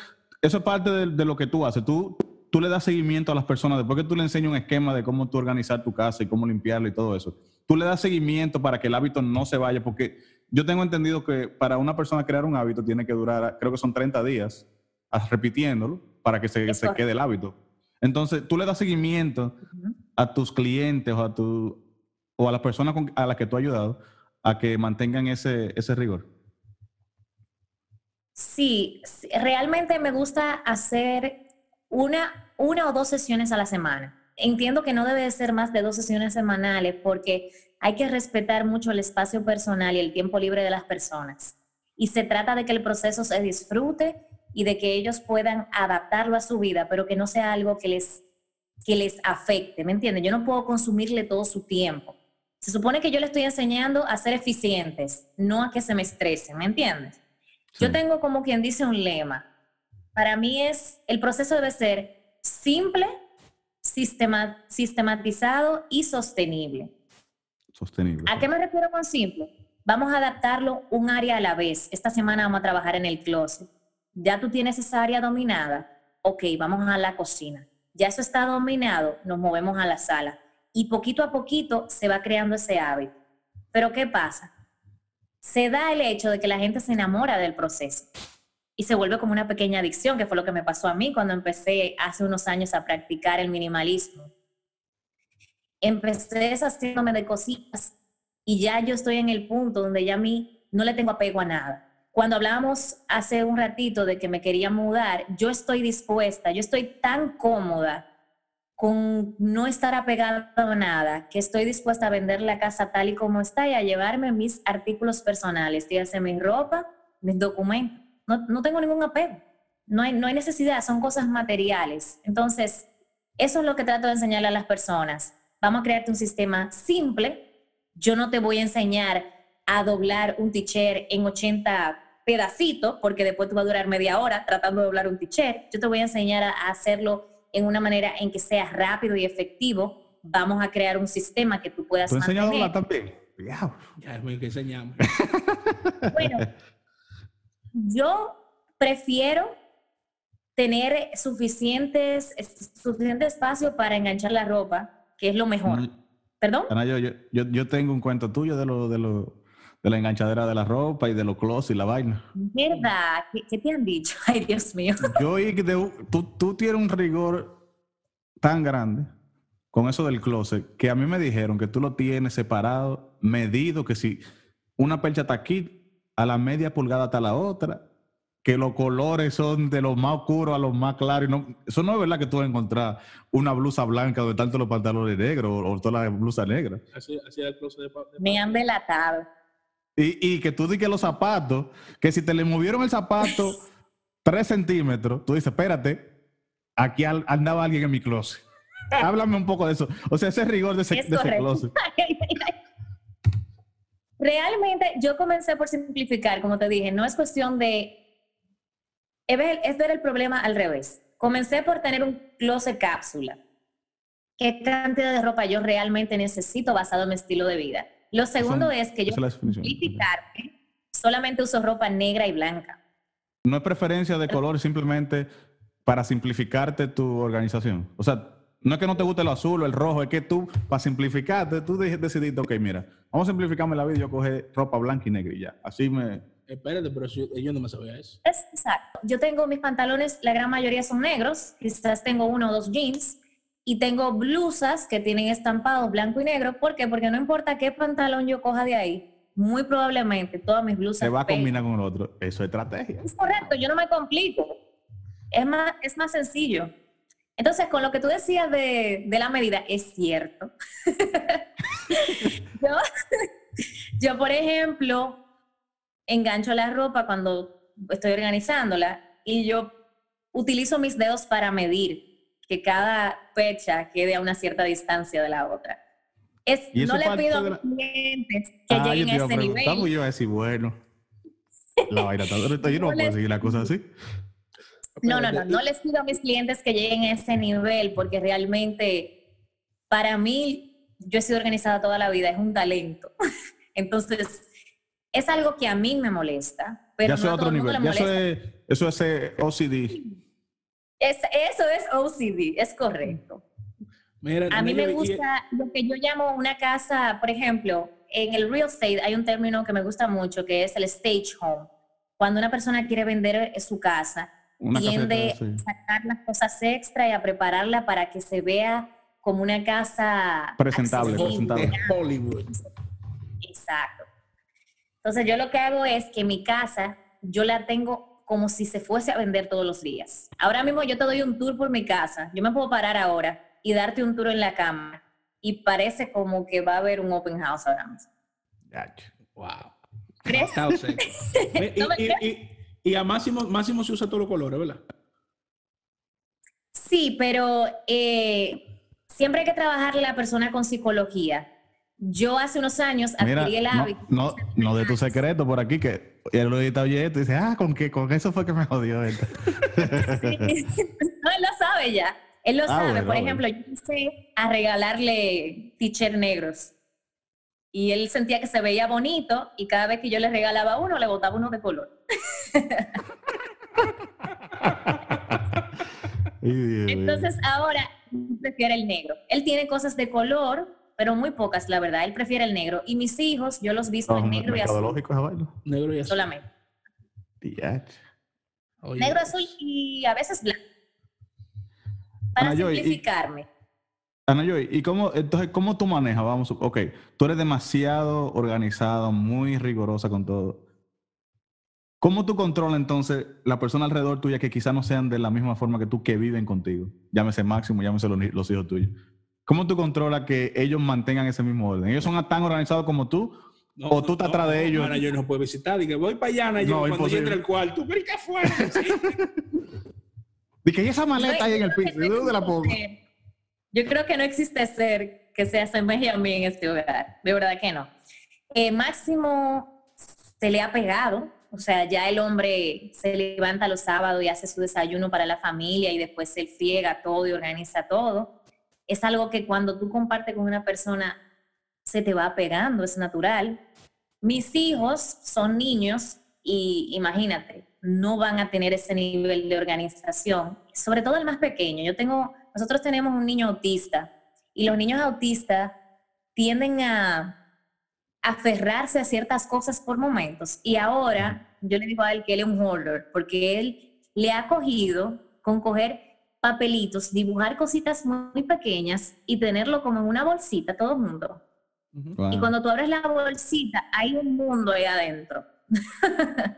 S1: eso es parte de, lo que tú haces. Tú, tú le das seguimiento a las personas, después que tú le enseñas un esquema de cómo tú organizar tu casa y cómo limpiarla y todo eso. Tú le das seguimiento para que el hábito no se vaya, porque yo tengo entendido que para una persona crear un hábito tiene que durar, creo que son 30 días, repitiéndolo para que se, se quede el hábito. Entonces, tú le das seguimiento a tus clientes o a, tu, o a las personas a las que tú has ayudado a que mantengan ese, ese rigor.
S3: Sí, realmente me gusta hacer una, una o dos sesiones a la semana. Entiendo que no debe de ser más de dos sesiones semanales porque hay que respetar mucho el espacio personal y el tiempo libre de las personas. Y se trata de que el proceso se disfrute y de que ellos puedan adaptarlo a su vida, pero que no sea algo que les, que les afecte, ¿me entiendes? Yo no puedo consumirle todo su tiempo. Se supone que yo le estoy enseñando a ser eficientes, no a que se me estresen, ¿me entiendes? Yo tengo como quien dice un lema. Para mí es, el proceso debe ser simple, sistema, sistematizado y sostenible.
S1: Sostenible.
S3: ¿A qué me refiero con simple? Vamos a adaptarlo un área a la vez. Esta semana vamos a trabajar en el closet ya tú tienes esa área dominada, ok, vamos a la cocina. Ya eso está dominado, nos movemos a la sala. Y poquito a poquito se va creando ese hábito. Pero ¿qué pasa? Se da el hecho de que la gente se enamora del proceso y se vuelve como una pequeña adicción, que fue lo que me pasó a mí cuando empecé hace unos años a practicar el minimalismo. Empecé haciéndome de cositas y ya yo estoy en el punto donde ya a mí no le tengo apego a nada cuando hablábamos hace un ratito de que me quería mudar, yo estoy dispuesta, yo estoy tan cómoda con no estar apegado a nada, que estoy dispuesta a vender la casa tal y como está y a llevarme mis artículos personales, dígase mi ropa, mis documentos. No, no tengo ningún apego. No hay, no hay necesidad, son cosas materiales. Entonces, eso es lo que trato de enseñarle a las personas. Vamos a crearte un sistema simple. Yo no te voy a enseñar a doblar un t-shirt en 80 pedacitos, porque después te va a durar media hora tratando de doblar un t-shirt. Yo te voy a enseñar a hacerlo en una manera en que sea rápido y efectivo, vamos a crear un sistema que tú puedas
S1: ¿Tú
S3: mantener.
S1: también?
S2: Ya es muy que enseñamos.
S3: Bueno, yo prefiero tener suficientes, suficiente espacio para enganchar la ropa, que es lo mejor.
S1: No,
S3: ¿Perdón?
S1: Ana, yo, yo, yo, yo tengo un cuento tuyo de lo, de lo, de la enganchadera de la ropa y de los closets y la vaina.
S3: ¿Verdad? ¿Qué, qué te han dicho? Ay, Dios mío.
S1: Yo oí que de- tú, tú tienes un rigor tan grande con eso del closet que a mí me dijeron que tú lo tienes separado, medido, que si una percha está aquí, a la media pulgada está la otra, que los colores son de los más oscuros a los más claros. y no- eso no es verdad que tú vas a encontrar una blusa blanca donde están todos los pantalones negros o, o toda la blusa negra.
S2: Así, así era el closet de, pa- de
S3: Me han delatado.
S1: Y, y que tú digas los zapatos, que si te le movieron el zapato tres centímetros, tú dices, espérate, aquí al- andaba alguien en mi closet. Háblame un poco de eso. O sea, ese rigor de ese,
S3: Es
S1: de ese closet.
S3: Realmente yo comencé por simplificar, como te dije, no es cuestión de... Es ver el problema al revés. Comencé por tener un closet cápsula. ¿Qué cantidad de ropa yo realmente necesito basado en mi estilo de vida? Lo segundo
S1: Son-
S3: es que yo simplificarme, solamente uso ropa negra y blanca.
S1: No es preferencia de color, simplemente para simplificarte tu organización. O sea, no es que no te guste lo azul o el rojo, es que tú, para simplificarte, tú de- decidiste, ok, mira, vamos a simplificarme la vida y yo coger ropa blanca y negra y ya. Así me...
S2: Espérate, pero si- yo no me sabía eso.
S3: Es exacto. Yo tengo mis pantalones, la gran mayoría son negros, quizás tengo uno o dos jeans, y tengo blusas que tienen estampados blanco y negro. ¿Por qué? Porque no importa qué pantalón yo coja de ahí, muy probablemente todas mis blusas
S1: Se va a combinar con el otro. Eso es estrategia.
S3: Es correcto, yo no me complico. Es más, es más sencillo. Entonces, con lo que tú decías de, de la medida, es cierto. yo, yo, por ejemplo, engancho la ropa cuando estoy organizándola y yo utilizo mis dedos para medir que cada fecha quede a una cierta distancia de la otra. Es, no le pido a mis clientes que
S1: Ah,
S3: lleguen a ese nivel.
S1: yo iba a decir, bueno, la vaina está yo no
S3: No
S1: puedo
S3: les-
S1: seguir la cosa así.
S3: No, no, no, no les pido a mis clientes que lleguen a ese nivel porque realmente para mí, yo he sido organizada toda la vida, es un talento. Entonces, es algo que a mí me molesta, pero
S1: ya
S3: no
S1: eso es otro nivel. Ya eso es, eso es OCD.
S3: Es- eso es OCD, es correcto.
S2: Mira,
S3: A mí me gusta lo que yo llamo una casa, por ejemplo, en el real estate hay un término que me gusta mucho que es el stage home. Cuando una persona quiere vender eh, su casa,
S1: Una
S3: tiende
S1: sí.
S3: a sacar las cosas extra y a prepararla para que se vea como una casa
S1: Presentable,
S2: de
S1: presentable.
S2: Hollywood.
S3: Exacto. Entonces yo lo que hago es que mi casa yo la tengo como si se fuese a vender todos los días. Ahora mismo yo te doy un tour por mi casa. Yo me puedo parar ahora y darte un tour en la cama y parece como que va a haber un open house ahora mismo.
S2: Wow.
S3: ¿Crees?
S2: Está seco. y,
S3: ¿No me
S2: y- y- y a Máximo, Máximo se usa todos los colores, ¿verdad?
S3: Sí, pero eh, siempre hay que trabajar la persona con psicología. Yo hace unos años
S1: Mira,
S3: adquirí el
S1: no,
S3: hábito.
S1: no, no de tu secreto por aquí, que él lo edita oye esto y dice, ah, con que con eso fue que me jodió esto.
S3: Sí. no, él lo sabe ya. Él lo
S1: Ah,
S3: sabe.
S1: bueno,
S3: Por
S1: ah,
S3: ejemplo, yo empecé a regalarle t-shirts negros. Y él sentía que se veía bonito y cada vez que yo le regalaba uno, le botaba uno de color. Entonces ahora prefiere el negro. Él tiene cosas de color, pero muy pocas, la verdad. Él prefiere el negro. Y mis hijos, yo los visto
S1: No,
S3: en negro y azul
S1: metodológico esa vaina.
S2: Negro y azul.
S3: solamente.
S2: Oye,
S3: Negro, azul y a veces blanco. Para
S1: Ana Joy, y-
S3: simplificarme.
S1: Ana Joy, ¿y cómo, entonces, cómo tú manejas? Vamos, ok, tú eres demasiado organizado, muy rigurosa con todo. ¿Cómo tú controlas entonces la persona alrededor tuya que quizás no sean de la misma forma que tú, que viven contigo? Llámese Máximo, llámese los, los hijos tuyos. ¿Cómo tú controlas que ellos mantengan ese mismo orden? ¿Ellos son tan organizados como tú? ¿O tú estás atrás de ellos?
S2: yo no puedo visitar. Dije, voy para allá, yo, cuando yo entre al cuarto. ¿Pero qué fue?
S1: Dije, ¿y esa maleta ahí en el piso? ¿De dónde la pongo?
S3: Yo creo que no existe ser que se asemeje a mí en este hogar. De verdad que no. Eh, Máximo se le ha pegado. O sea, ya el hombre se levanta los sábados y hace su desayuno para la familia y después él friega todo y organiza todo es algo que cuando tú compartes con una persona se te va pegando, es natural. Mis hijos son niños y imagínate, no van a tener ese nivel de organización, sobre todo el más pequeño. Yo tengo, nosotros tenemos un niño autista y los niños autistas tienden a aferrarse a ciertas cosas por momentos. Y ahora yo le digo a él que él es un holder, porque él le ha cogido con coger papelitos, dibujar cositas muy pequeñas y tenerlo como en una bolsita, todo el mundo. Y cuando tú abres la bolsita, hay un mundo ahí adentro.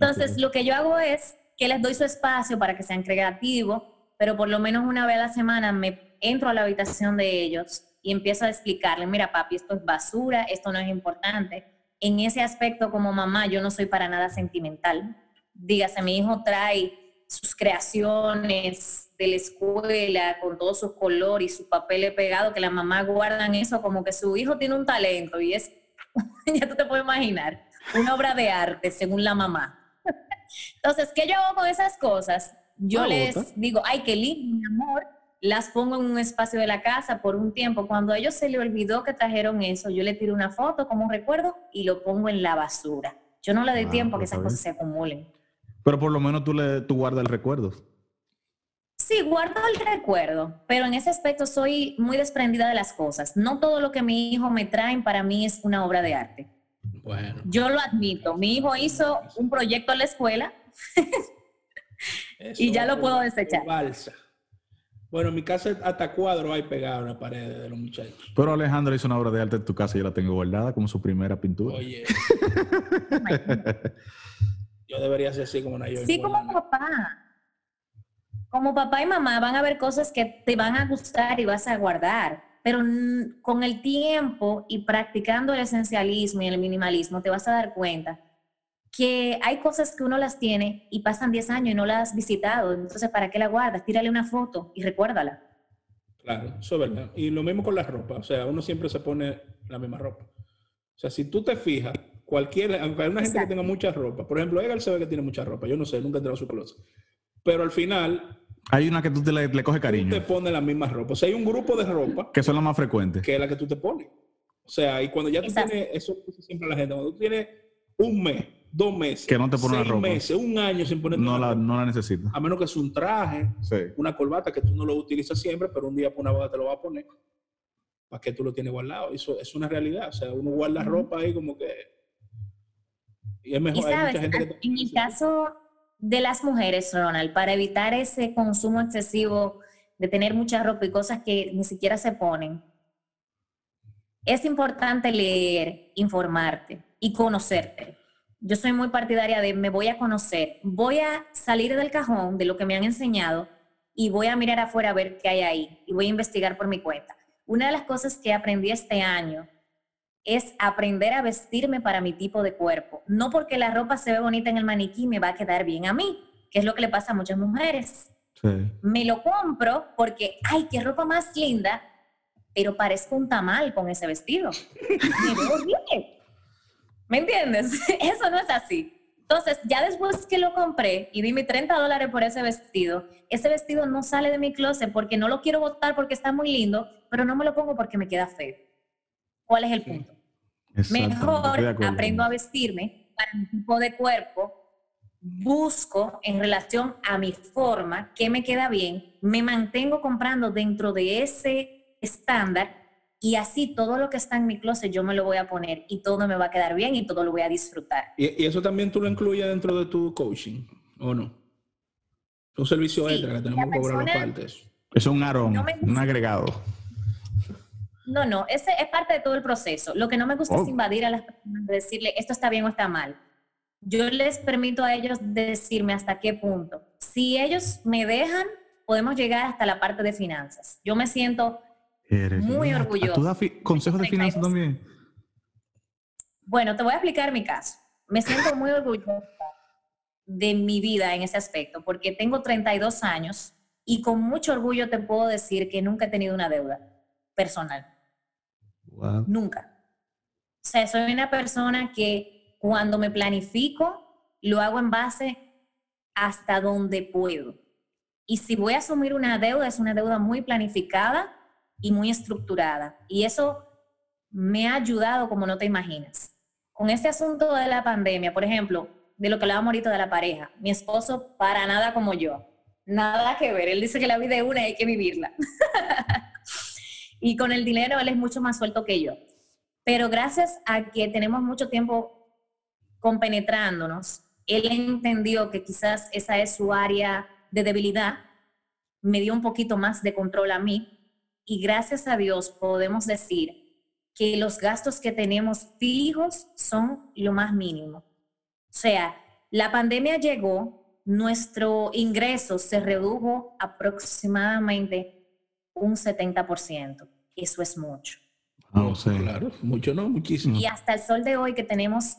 S3: Entonces, lo que yo hago es que les doy su espacio para que sean creativos, pero por lo menos una vez a la semana me entro a la habitación de ellos y empiezo a explicarles, mira papi, esto es basura, esto no es importante. En ese aspecto como mamá, yo no soy para nada sentimental. Dígase, mi hijo trae sus creaciones de la escuela con todo su color y su papel pegado, que la mamá guardan eso como que su hijo tiene un talento y es, ya tú te puedes imaginar, una obra de arte según la mamá. Entonces, ¿qué yo hago con esas cosas? Yo ah, les digo, ay, qué lindo, mi amor, las pongo en un espacio de la casa por un tiempo. Cuando a ellos se le olvidó que trajeron eso, yo le tiro una foto como un recuerdo y lo pongo en la basura. Yo no le doy ah, tiempo a que pues esas cosas se acumulen.
S1: Pero por lo menos tú, le, tú guardas el recuerdo.
S3: Sí, guardo el recuerdo, pero en ese aspecto soy muy desprendida de las cosas. No todo lo que mi hijo me trae para mí es una obra de arte. Bueno. Yo lo admito. Mi hijo hizo un proyecto en la escuela y ya lo puedo desechar.
S2: Bueno, en mi casa hasta cuadro hay pegado en la pared de los muchachos.
S1: Pero Alejandro hizo una obra de arte en tu casa y yo la tengo guardada como su primera pintura. Oye.
S2: Yo debería ser así como una
S3: Sí, como papá. Como papá y mamá van a ver cosas que te van a gustar y vas a guardar. Pero con el tiempo y practicando el esencialismo y el minimalismo, te vas a dar cuenta que hay cosas que uno las tiene y pasan 10 años y no las has visitado. Entonces, ¿para qué la guardas? Tírale una foto y recuérdala.
S2: Claro, eso es verdad. Y lo mismo con la ropa. O sea, uno siempre se pone la misma ropa. O sea, si tú te fijas, Cualquiera, aunque hay una gente que tenga mucha ropa. Por ejemplo, Edgar se ve que tiene mucha ropa. Yo no sé, nunca he entrado a su closet. Pero al final.
S1: Hay una que tú te le, le coges cariño.
S2: Tú te pones la misma ropa. O sea, hay un grupo de ropa.
S1: Que son las más frecuentes.
S2: Que es la que tú te pones. O sea, y cuando ya tú tienes. Eso siempre la gente. Cuando tú tienes un mes, dos meses.
S1: Que no te pones ropa.
S2: meses, un año sin poner
S1: no la, No la necesitas.
S2: A menos que es un traje, una corbata que tú no lo utilizas siempre, pero un día por una boda te lo vas a poner. ¿Para qué tú lo tienes guardado? Eso es una realidad. O sea, uno guarda ropa ahí como que
S3: y es mejor. sabes, en el caso de las mujeres, Ronald, para evitar ese consumo excesivo de tener mucha ropa y cosas que ni siquiera se ponen, es importante leer, informarte y conocerte. Yo soy muy partidaria de me voy a conocer, voy a salir del cajón de lo que me han enseñado y voy a mirar afuera a ver qué hay ahí y voy a investigar por mi cuenta. Una de las cosas que aprendí este año es aprender a vestirme para mi tipo de cuerpo. No porque la ropa se ve bonita en el maniquí me va a quedar bien a mí, que es lo que le pasa a muchas mujeres. Me lo compro porque, ay, qué ropa más linda, pero parezco un tamal con ese vestido. Me veo bien. ¿Me entiendes? Eso no es así. Entonces, ya después que lo compré y di mis 30 dólares por ese vestido, ese vestido no sale de mi closet porque no lo quiero botar porque está muy lindo, pero no me lo pongo porque me queda feo. ¿Cuál es el punto? Mejor aprendo a vestirme para mi tipo de cuerpo, busco en relación a mi forma, qué me queda bien, me mantengo comprando dentro de ese estándar y así todo lo que está en mi closet yo me lo voy a poner y todo me va a quedar bien y todo lo voy a disfrutar.
S2: ¿Y, eso también tú lo incluyes dentro de tu coaching o no? Un servicio extra que tenemos que cobrar los partes.
S1: Es un arón, un agregado.
S3: No, no, ese es parte de todo el proceso. Lo que no me gusta es oh. invadir a las personas, decirle esto está bien o está mal. yo les permito a ellos decirme hasta qué punto. Si ellos me dejan, podemos llegar hasta la parte de finanzas. Yo me siento muy orgullosa.
S1: ¿Tú das consejos de finanzas también?
S3: Bueno, te voy a explicar mi caso. Me siento muy orgullosa de mi vida en ese aspecto, porque tengo 32 años y con mucho orgullo te puedo decir que nunca he tenido una deuda personal. Nunca. O sea, soy una persona que cuando me planifico, lo hago en base hasta donde puedo. Y si voy a asumir una deuda, es una deuda muy planificada y muy estructurada. Y eso me ha ayudado como no te imaginas. Con este asunto de la pandemia, por ejemplo, de lo que hablábamos ahorita de la pareja, mi esposo para nada como yo, nada que ver. Él dice que la vida es una y hay que vivirla. y con el dinero él es mucho más suelto que yo. Pero gracias a que tenemos mucho tiempo compenetrándonos, él entendió que quizás esa es su área de debilidad, me dio un poquito más de control a mí y gracias a Dios podemos decir que los gastos que tenemos fijos son lo más mínimo. O sea, la pandemia llegó, nuestro ingreso se redujo aproximadamente un 70%. Eso es mucho.
S2: No, sé. Claro, mucho no, muchísimo.
S3: Y hasta el sol de hoy que tenemos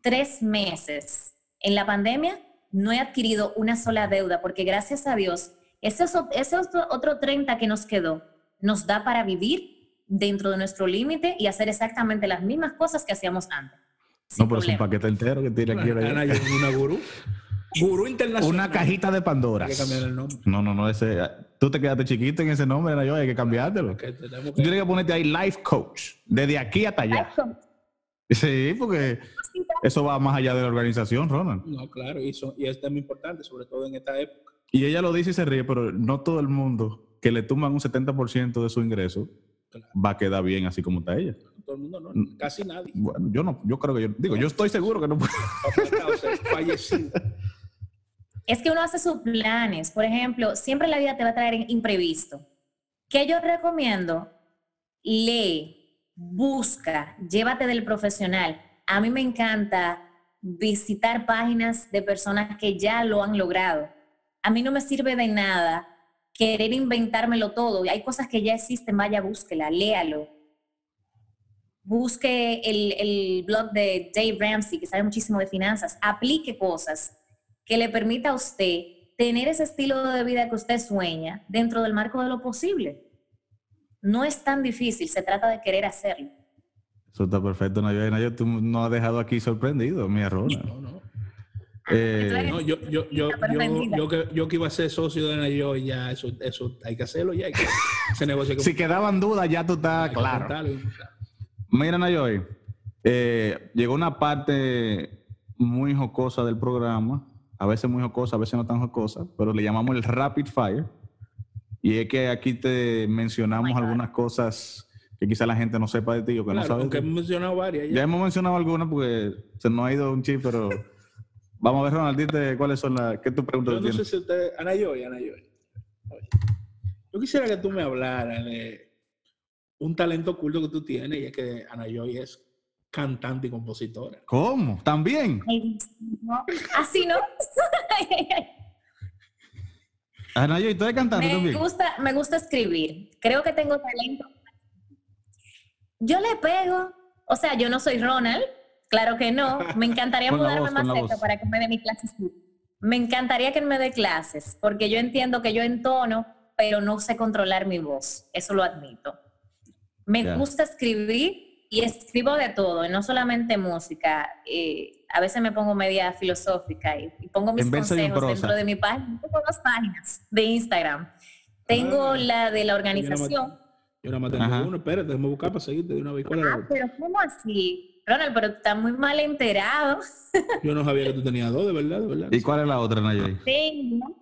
S3: tres meses en la pandemia, no he adquirido una sola deuda porque gracias a Dios, ese, ese otro 30 que nos quedó nos da para vivir dentro de nuestro límite y hacer exactamente las mismas cosas que hacíamos antes.
S1: No, pero es un paquete entero que tiene aquí.
S2: una gurú. Gurú internacional.
S1: Una cajita de Pandora.
S2: Hay que cambiar el nombre.
S1: No, no, no. Ese, tú te quedaste chiquito en ese nombre, yo, hay que cambiártelo. que... Tú tienes que ponerte ahí Life Coach. Desde aquí hasta allá. Sí, porque eso va más allá de la organización, Ronald.
S2: No, claro, y, y es muy importante, sobre todo en esta época.
S1: Y ella lo dice y se ríe, pero no todo el mundo que le tumban un 70% de su ingreso va a quedar bien así como está ella.
S2: Todo el mundo no, mm. casi nadie.
S1: Bueno, yo no, yo creo que yo, digo, yo estoy seguro que no puede.
S3: Es que uno hace sus planes. Por ejemplo, siempre la vida te va a traer imprevisto. ¿Qué yo recomiendo? Lee, busca, llévate del profesional. A mí me encanta visitar páginas de personas que ya lo han logrado. A mí no me sirve de nada querer inventármelo todo. Hay cosas que ya existen, vaya, búsquela, léalo. Busque el, el blog de Dave Ramsey, que sabe muchísimo de finanzas. Aplique cosas que le permita a usted tener ese estilo de vida que usted sueña dentro del marco de lo posible. No es tan difícil, se trata de querer hacerlo.
S1: Eso está perfecto, Nayo. Nayo, tú nos has dejado aquí sorprendido, mi error. No, no.
S2: Eh, no, yo, yo, yo, yo, que, yo que iba a ser socio de Nayo, ya eso, eso hay que hacerlo ya.
S1: si quedaban dudas, ya tú estás claro. Mira, Nayoy, eh, llegó una parte muy jocosa del programa, a veces muy jocosa, a veces no tan jocosa, pero le llamamos el Rapid Fire. Y es que aquí te mencionamos algunas cosas que quizá la gente no sepa de ti o que no sabe.
S2: Aunque hemos mencionado varias.
S1: Ya. hemos mencionado algunas porque se nos ha ido un chip, pero Vamos a ver, Ronald, dite cuáles son las. ¿Qué tú preguntas
S2: Yo no sé si usted. Ana Joy, Ana Joy. Yo quisiera que tú me hablaras de un talento oculto que tú tienes y es que Ana Joy es cantante y compositora.
S1: ¿Cómo? ¿También?
S3: Así no.
S1: Ana Joy, ¿tú eres cantante
S3: me
S1: también?
S3: Gusta, me gusta escribir. Creo que tengo talento. Yo le pego. O sea, yo no soy Ronald, Claro que no. Me encantaría mudarme más cerca para que me dé mis clases. Me encantaría que me dé clases, porque yo entiendo que yo entono, pero no sé controlar mi voz. Eso lo admito. Me gusta escribir y escribo de todo, y no solamente música. Eh, a veces me pongo media filosófica y, pongo mis consejos dentro de mi página. Tengo dos páginas de Instagram. Tengo ah. la de la organización.
S2: Yo nada más tengo uno, espérate, déjame buscar para seguirte de una vez.
S3: ah, pero ¿cómo así? Ronald, pero está muy mal enterado.
S2: Yo no sabía que tú tenías dos, de verdad, de verdad.
S1: ¿Y cuál es la otra, Nayay?
S3: Tengo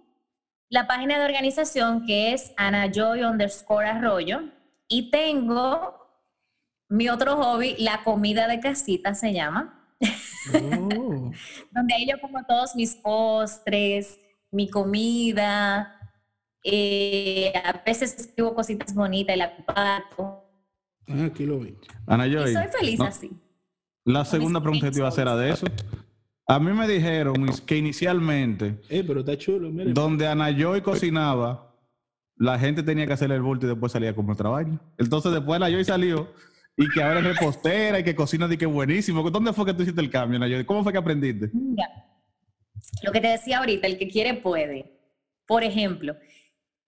S3: la página de organización que es Anajoy underscore arroyo. Y tengo mi otro hobby, la comida de casita se llama. Oh. Donde ahí yo pongo todos mis postres, mi comida. Eh, a veces escribo cositas bonitas y la comparto.
S2: Ah, aquí lo vi.
S1: Ana Joy.
S3: Y soy feliz así.
S1: La segunda pregunta que te iba a hacer era de eso. A mí me dijeron que inicialmente,
S2: Eh, pero está chulo, mire.
S1: donde Ana Joy cocinaba, la gente tenía que hacerle el bulto y después salía como otra vaina. Entonces después Ana Joy salió y que ahora es repostera y que cocina de que buenísimo. ¿Dónde fue que tú hiciste el cambio, Joy? ¿Cómo fue que aprendiste?
S3: Mira, lo que te decía ahorita, el que quiere puede. Por ejemplo,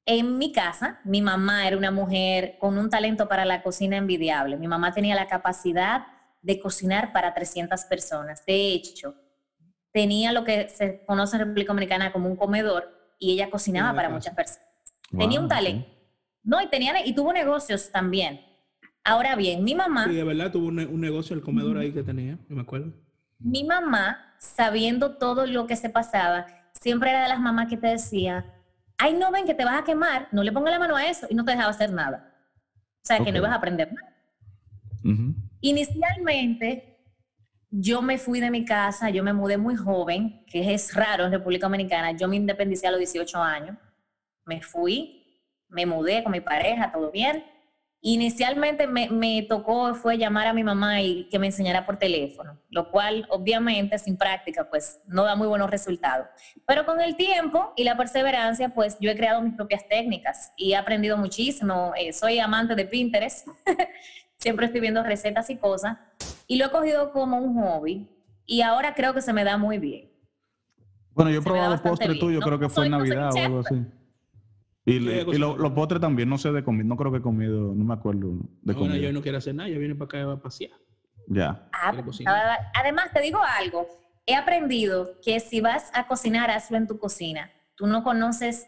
S3: en mi casa, mi mamá era una mujer con un talento para la cocina envidiable. Mi mamá tenía la capacidad de cocinar para 300 personas. De hecho, tenía lo que se conoce en República Dominicana como un comedor y ella cocinaba para muchas personas. Tenía un talento. No, y, tenía, y tuvo negocios también. Ahora bien, mi mamá...
S2: Sí, de verdad, tuvo un, ne- un negocio el comedor ahí que tenía, no me acuerdo.
S3: Mi mamá, sabiendo todo lo que se pasaba, siempre era de las mamás que te decía, ay, no ven que te vas a quemar, no le pongas la mano a eso y no te dejaba hacer nada. O sea, que no ibas a aprender nada. Inicialmente, yo me fui de mi casa, yo me mudé muy joven, que es raro en República Dominicana. Yo me independicé a los 18 años. Me fui, me mudé con mi pareja, todo bien. Inicialmente me, me tocó, fue llamar a mi mamá y que me enseñara por teléfono, lo cual obviamente sin práctica pues no da muy buenos resultados. Pero con el tiempo y la perseverancia pues yo he creado mis propias técnicas y he aprendido muchísimo. Eh, soy amante de Pinterest, siempre estoy viendo recetas y cosas y lo he cogido como un hobby y ahora creo que se me da muy bien.
S1: Bueno, yo he probado postre
S3: bien.
S1: tuyo,
S3: No-
S1: creo que fue en
S3: no
S1: Navidad o algo así. Y, le- lo- los postres también, no sé de comida, no creo que he comido, no me acuerdo de
S2: Ahora
S1: comida.
S2: yo no quiero hacer nada, ya viene para acá a pasear.
S1: Ya.
S3: Ah, Además, te digo algo. He aprendido que si vas a cocinar, hazlo en tu cocina. Tú no conoces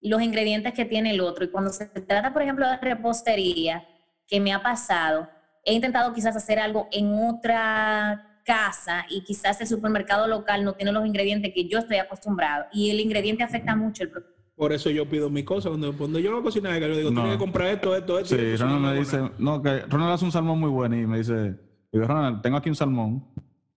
S3: los ingredientes que tiene el otro. Y cuando se trata, por ejemplo, de repostería, que me ha pasado, he intentado quizás hacer algo en otra casa y quizás el supermercado local no tiene los ingredientes que yo estoy acostumbrado. Y el ingrediente afecta mucho el producto.
S2: Por eso yo pido mi cosa. Cuando, cuando yo voy a cocinar, yo digo,
S1: No.
S2: tienes que comprar esto, esto, esto.
S1: Sí, Ronald me dice, no, que Ronald hace un salmón muy bueno y me dice, digo, Ronald, tengo aquí un salmón,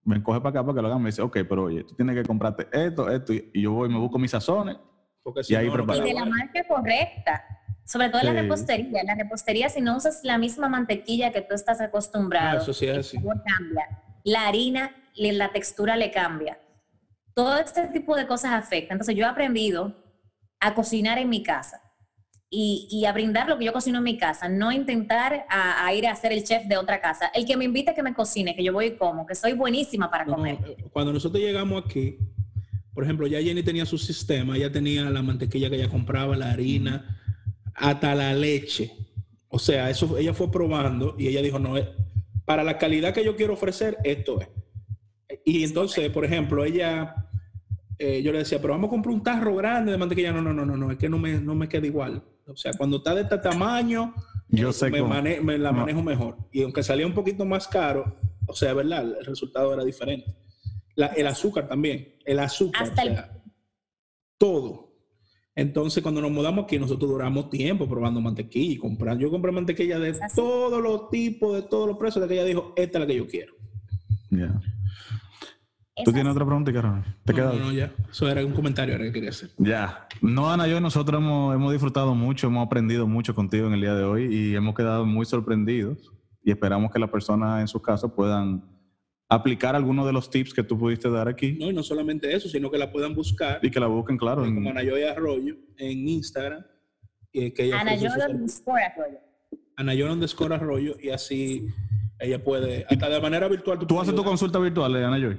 S1: me coge para acá para que lo hagan. Me dice, ok, pero oye, tú tienes que comprarte esto, esto, y y yo voy y me busco mis sazones.
S2: Porque si
S1: y ahí
S2: no,
S1: prepara.
S3: Y de la marca correcta. Sobre todo en la repostería. En la repostería, si no usas la misma mantequilla que tú estás acostumbrado,
S2: Ah, eso sí es así.
S3: cambia. La harina, le- la textura le cambia. Todo este tipo de cosas afectan. Entonces, yo he aprendido a cocinar en mi casa y, y a brindar lo que yo cocino en mi casa, no intentar a, a ir a ser el chef de otra casa. El que me invite que me cocine, que yo voy y como, que soy buenísima para
S2: No,
S3: comer.
S2: cuando nosotros llegamos aquí, por ejemplo, ya Jenny tenía su sistema, ya tenía la mantequilla que ella compraba, la harina, hasta la leche. O sea, eso ella fue probando y ella dijo, no, eh, para la calidad que yo quiero ofrecer, esto es. Y entonces, por ejemplo, ella, eh, yo le decía, pero vamos a comprar un tarro grande de mantequilla. No, no, no, no, no, es que no me, no me queda igual. O sea, cuando está de este tamaño,
S1: Yo
S2: eh,
S1: sé
S2: me,
S1: cómo.
S2: mane- me la
S1: No.
S2: manejo mejor. Y aunque salía un poquito más caro, o sea, ¿verdad? El resultado era diferente. La- el azúcar también, el azúcar,
S3: Hasta
S2: o
S3: el-
S2: todo. Entonces, cuando nos mudamos aquí, nosotros duramos tiempo probando mantequilla y comprando. Yo compré mantequilla de todos los tipos, de todos los precios, de que ella dijo, esta es la que yo quiero.
S1: ¿Tú tienes otra pregunta, Ronald? ¿Te
S2: No, no, no, ya. Eso era un comentario ahora que quería hacer.
S1: Ya. No, Ana, yo y nosotros hemos, hemos disfrutado mucho, hemos aprendido mucho contigo en el día de hoy y hemos quedado muy sorprendidos y esperamos que las personas en sus casas puedan aplicar algunos de los tips que tú pudiste dar aquí
S2: No, y no solamente eso, sino que la puedan buscar
S1: y que la busquen, claro. en-
S2: como Anayoy Arroyo en Instagram. Y que ella
S3: Ana
S2: ofrece sus
S3: Jordan Sport Arroyo.
S2: Anayoy underscore Arroyo y así ella puede, hasta de manera virtual.
S1: Tú haces tu consulta virtual, eh, Ana Joy.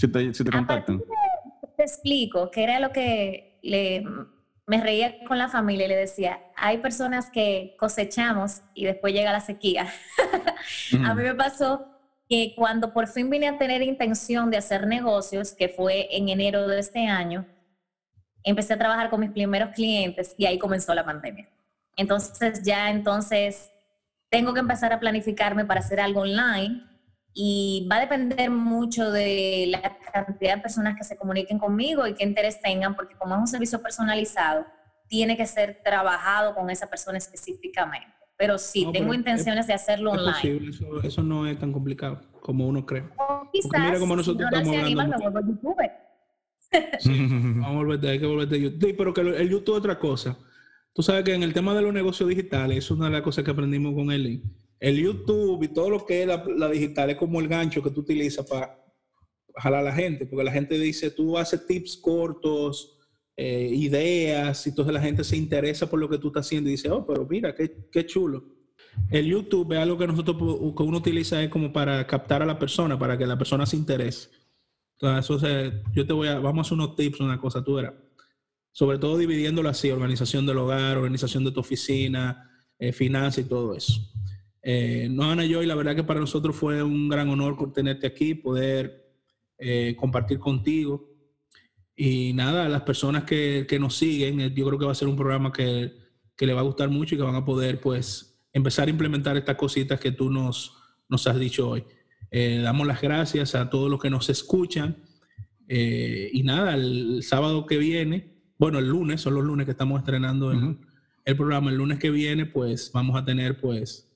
S1: Si te, si te contactan.
S3: de- te explico que era lo que le, me reía con la familia y le decía, hay personas que cosechamos y después llega la sequía. A mí me pasó que cuando por fin vine a tener intención de hacer negocios, que fue en enero de este año, empecé a trabajar con mis primeros clientes y ahí comenzó la pandemia. Entonces ya entonces tengo que empezar a planificarme para hacer algo online y va a depender mucho de la cantidad de personas que se comuniquen conmigo y qué interés tengan, porque como es un servicio personalizado, tiene que ser trabajado con esa persona específicamente. Pero sí,
S2: No,
S3: tengo
S2: pero es-
S3: intenciones de hacerlo
S2: Es
S3: online.
S2: posible, eso, eso no es tan complicado como uno cree.
S3: O quizás,
S2: mira cómo nosotros
S3: si no
S2: estamos
S3: se anima,
S2: hablando
S3: me vuelvo youtuber.
S2: Vamos a volver, hay que volver de YouTube. Sí, pero que el YouTube es otra cosa. Tú sabes que en el tema de los negocios digitales, eso es una de las cosas que aprendimos con Eli. El YouTube y todo lo que es la, digital es como el gancho que tú utilizas para jalar a la gente, porque la gente dice, tú haces tips cortos, eh, ideas, y entonces la gente se interesa por lo que tú estás haciendo y dice, oh, pero mira, qué, qué chulo. El YouTube es algo que nosotros que uno utiliza es como para captar a la persona, para que la persona se interese. Entonces, yo te voy a, vamos a hacer unos tips, una cosa, tú verás. Sobre todo dividiéndolo así, organización del hogar, organización de tu oficina, eh, finanzas y todo eso. Eh, no, Ana y la verdad que para nosotros fue un gran honor tenerte aquí, poder eh, compartir contigo. Y nada, las personas que, que, nos siguen, eh, yo creo que va a ser un programa que, que le va a gustar mucho y que van a poder pues empezar a implementar estas cositas que tú nos, nos has dicho hoy. Eh, damos las gracias a todos los que nos escuchan. y nada, el, sábado que viene, bueno, el lunes, son los lunes que estamos estrenando el programa, el lunes que viene, pues vamos a tener pues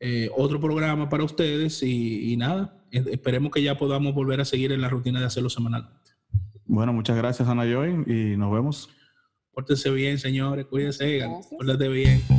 S2: eh, otro programa para ustedes y, nada, esperemos que ya podamos volver a seguir en la rutina de hacerlo semanalmente.
S1: Bueno, muchas gracias Ana Joy y nos vemos.
S2: Pórtense bien, señores, cuídense, cuídense bien.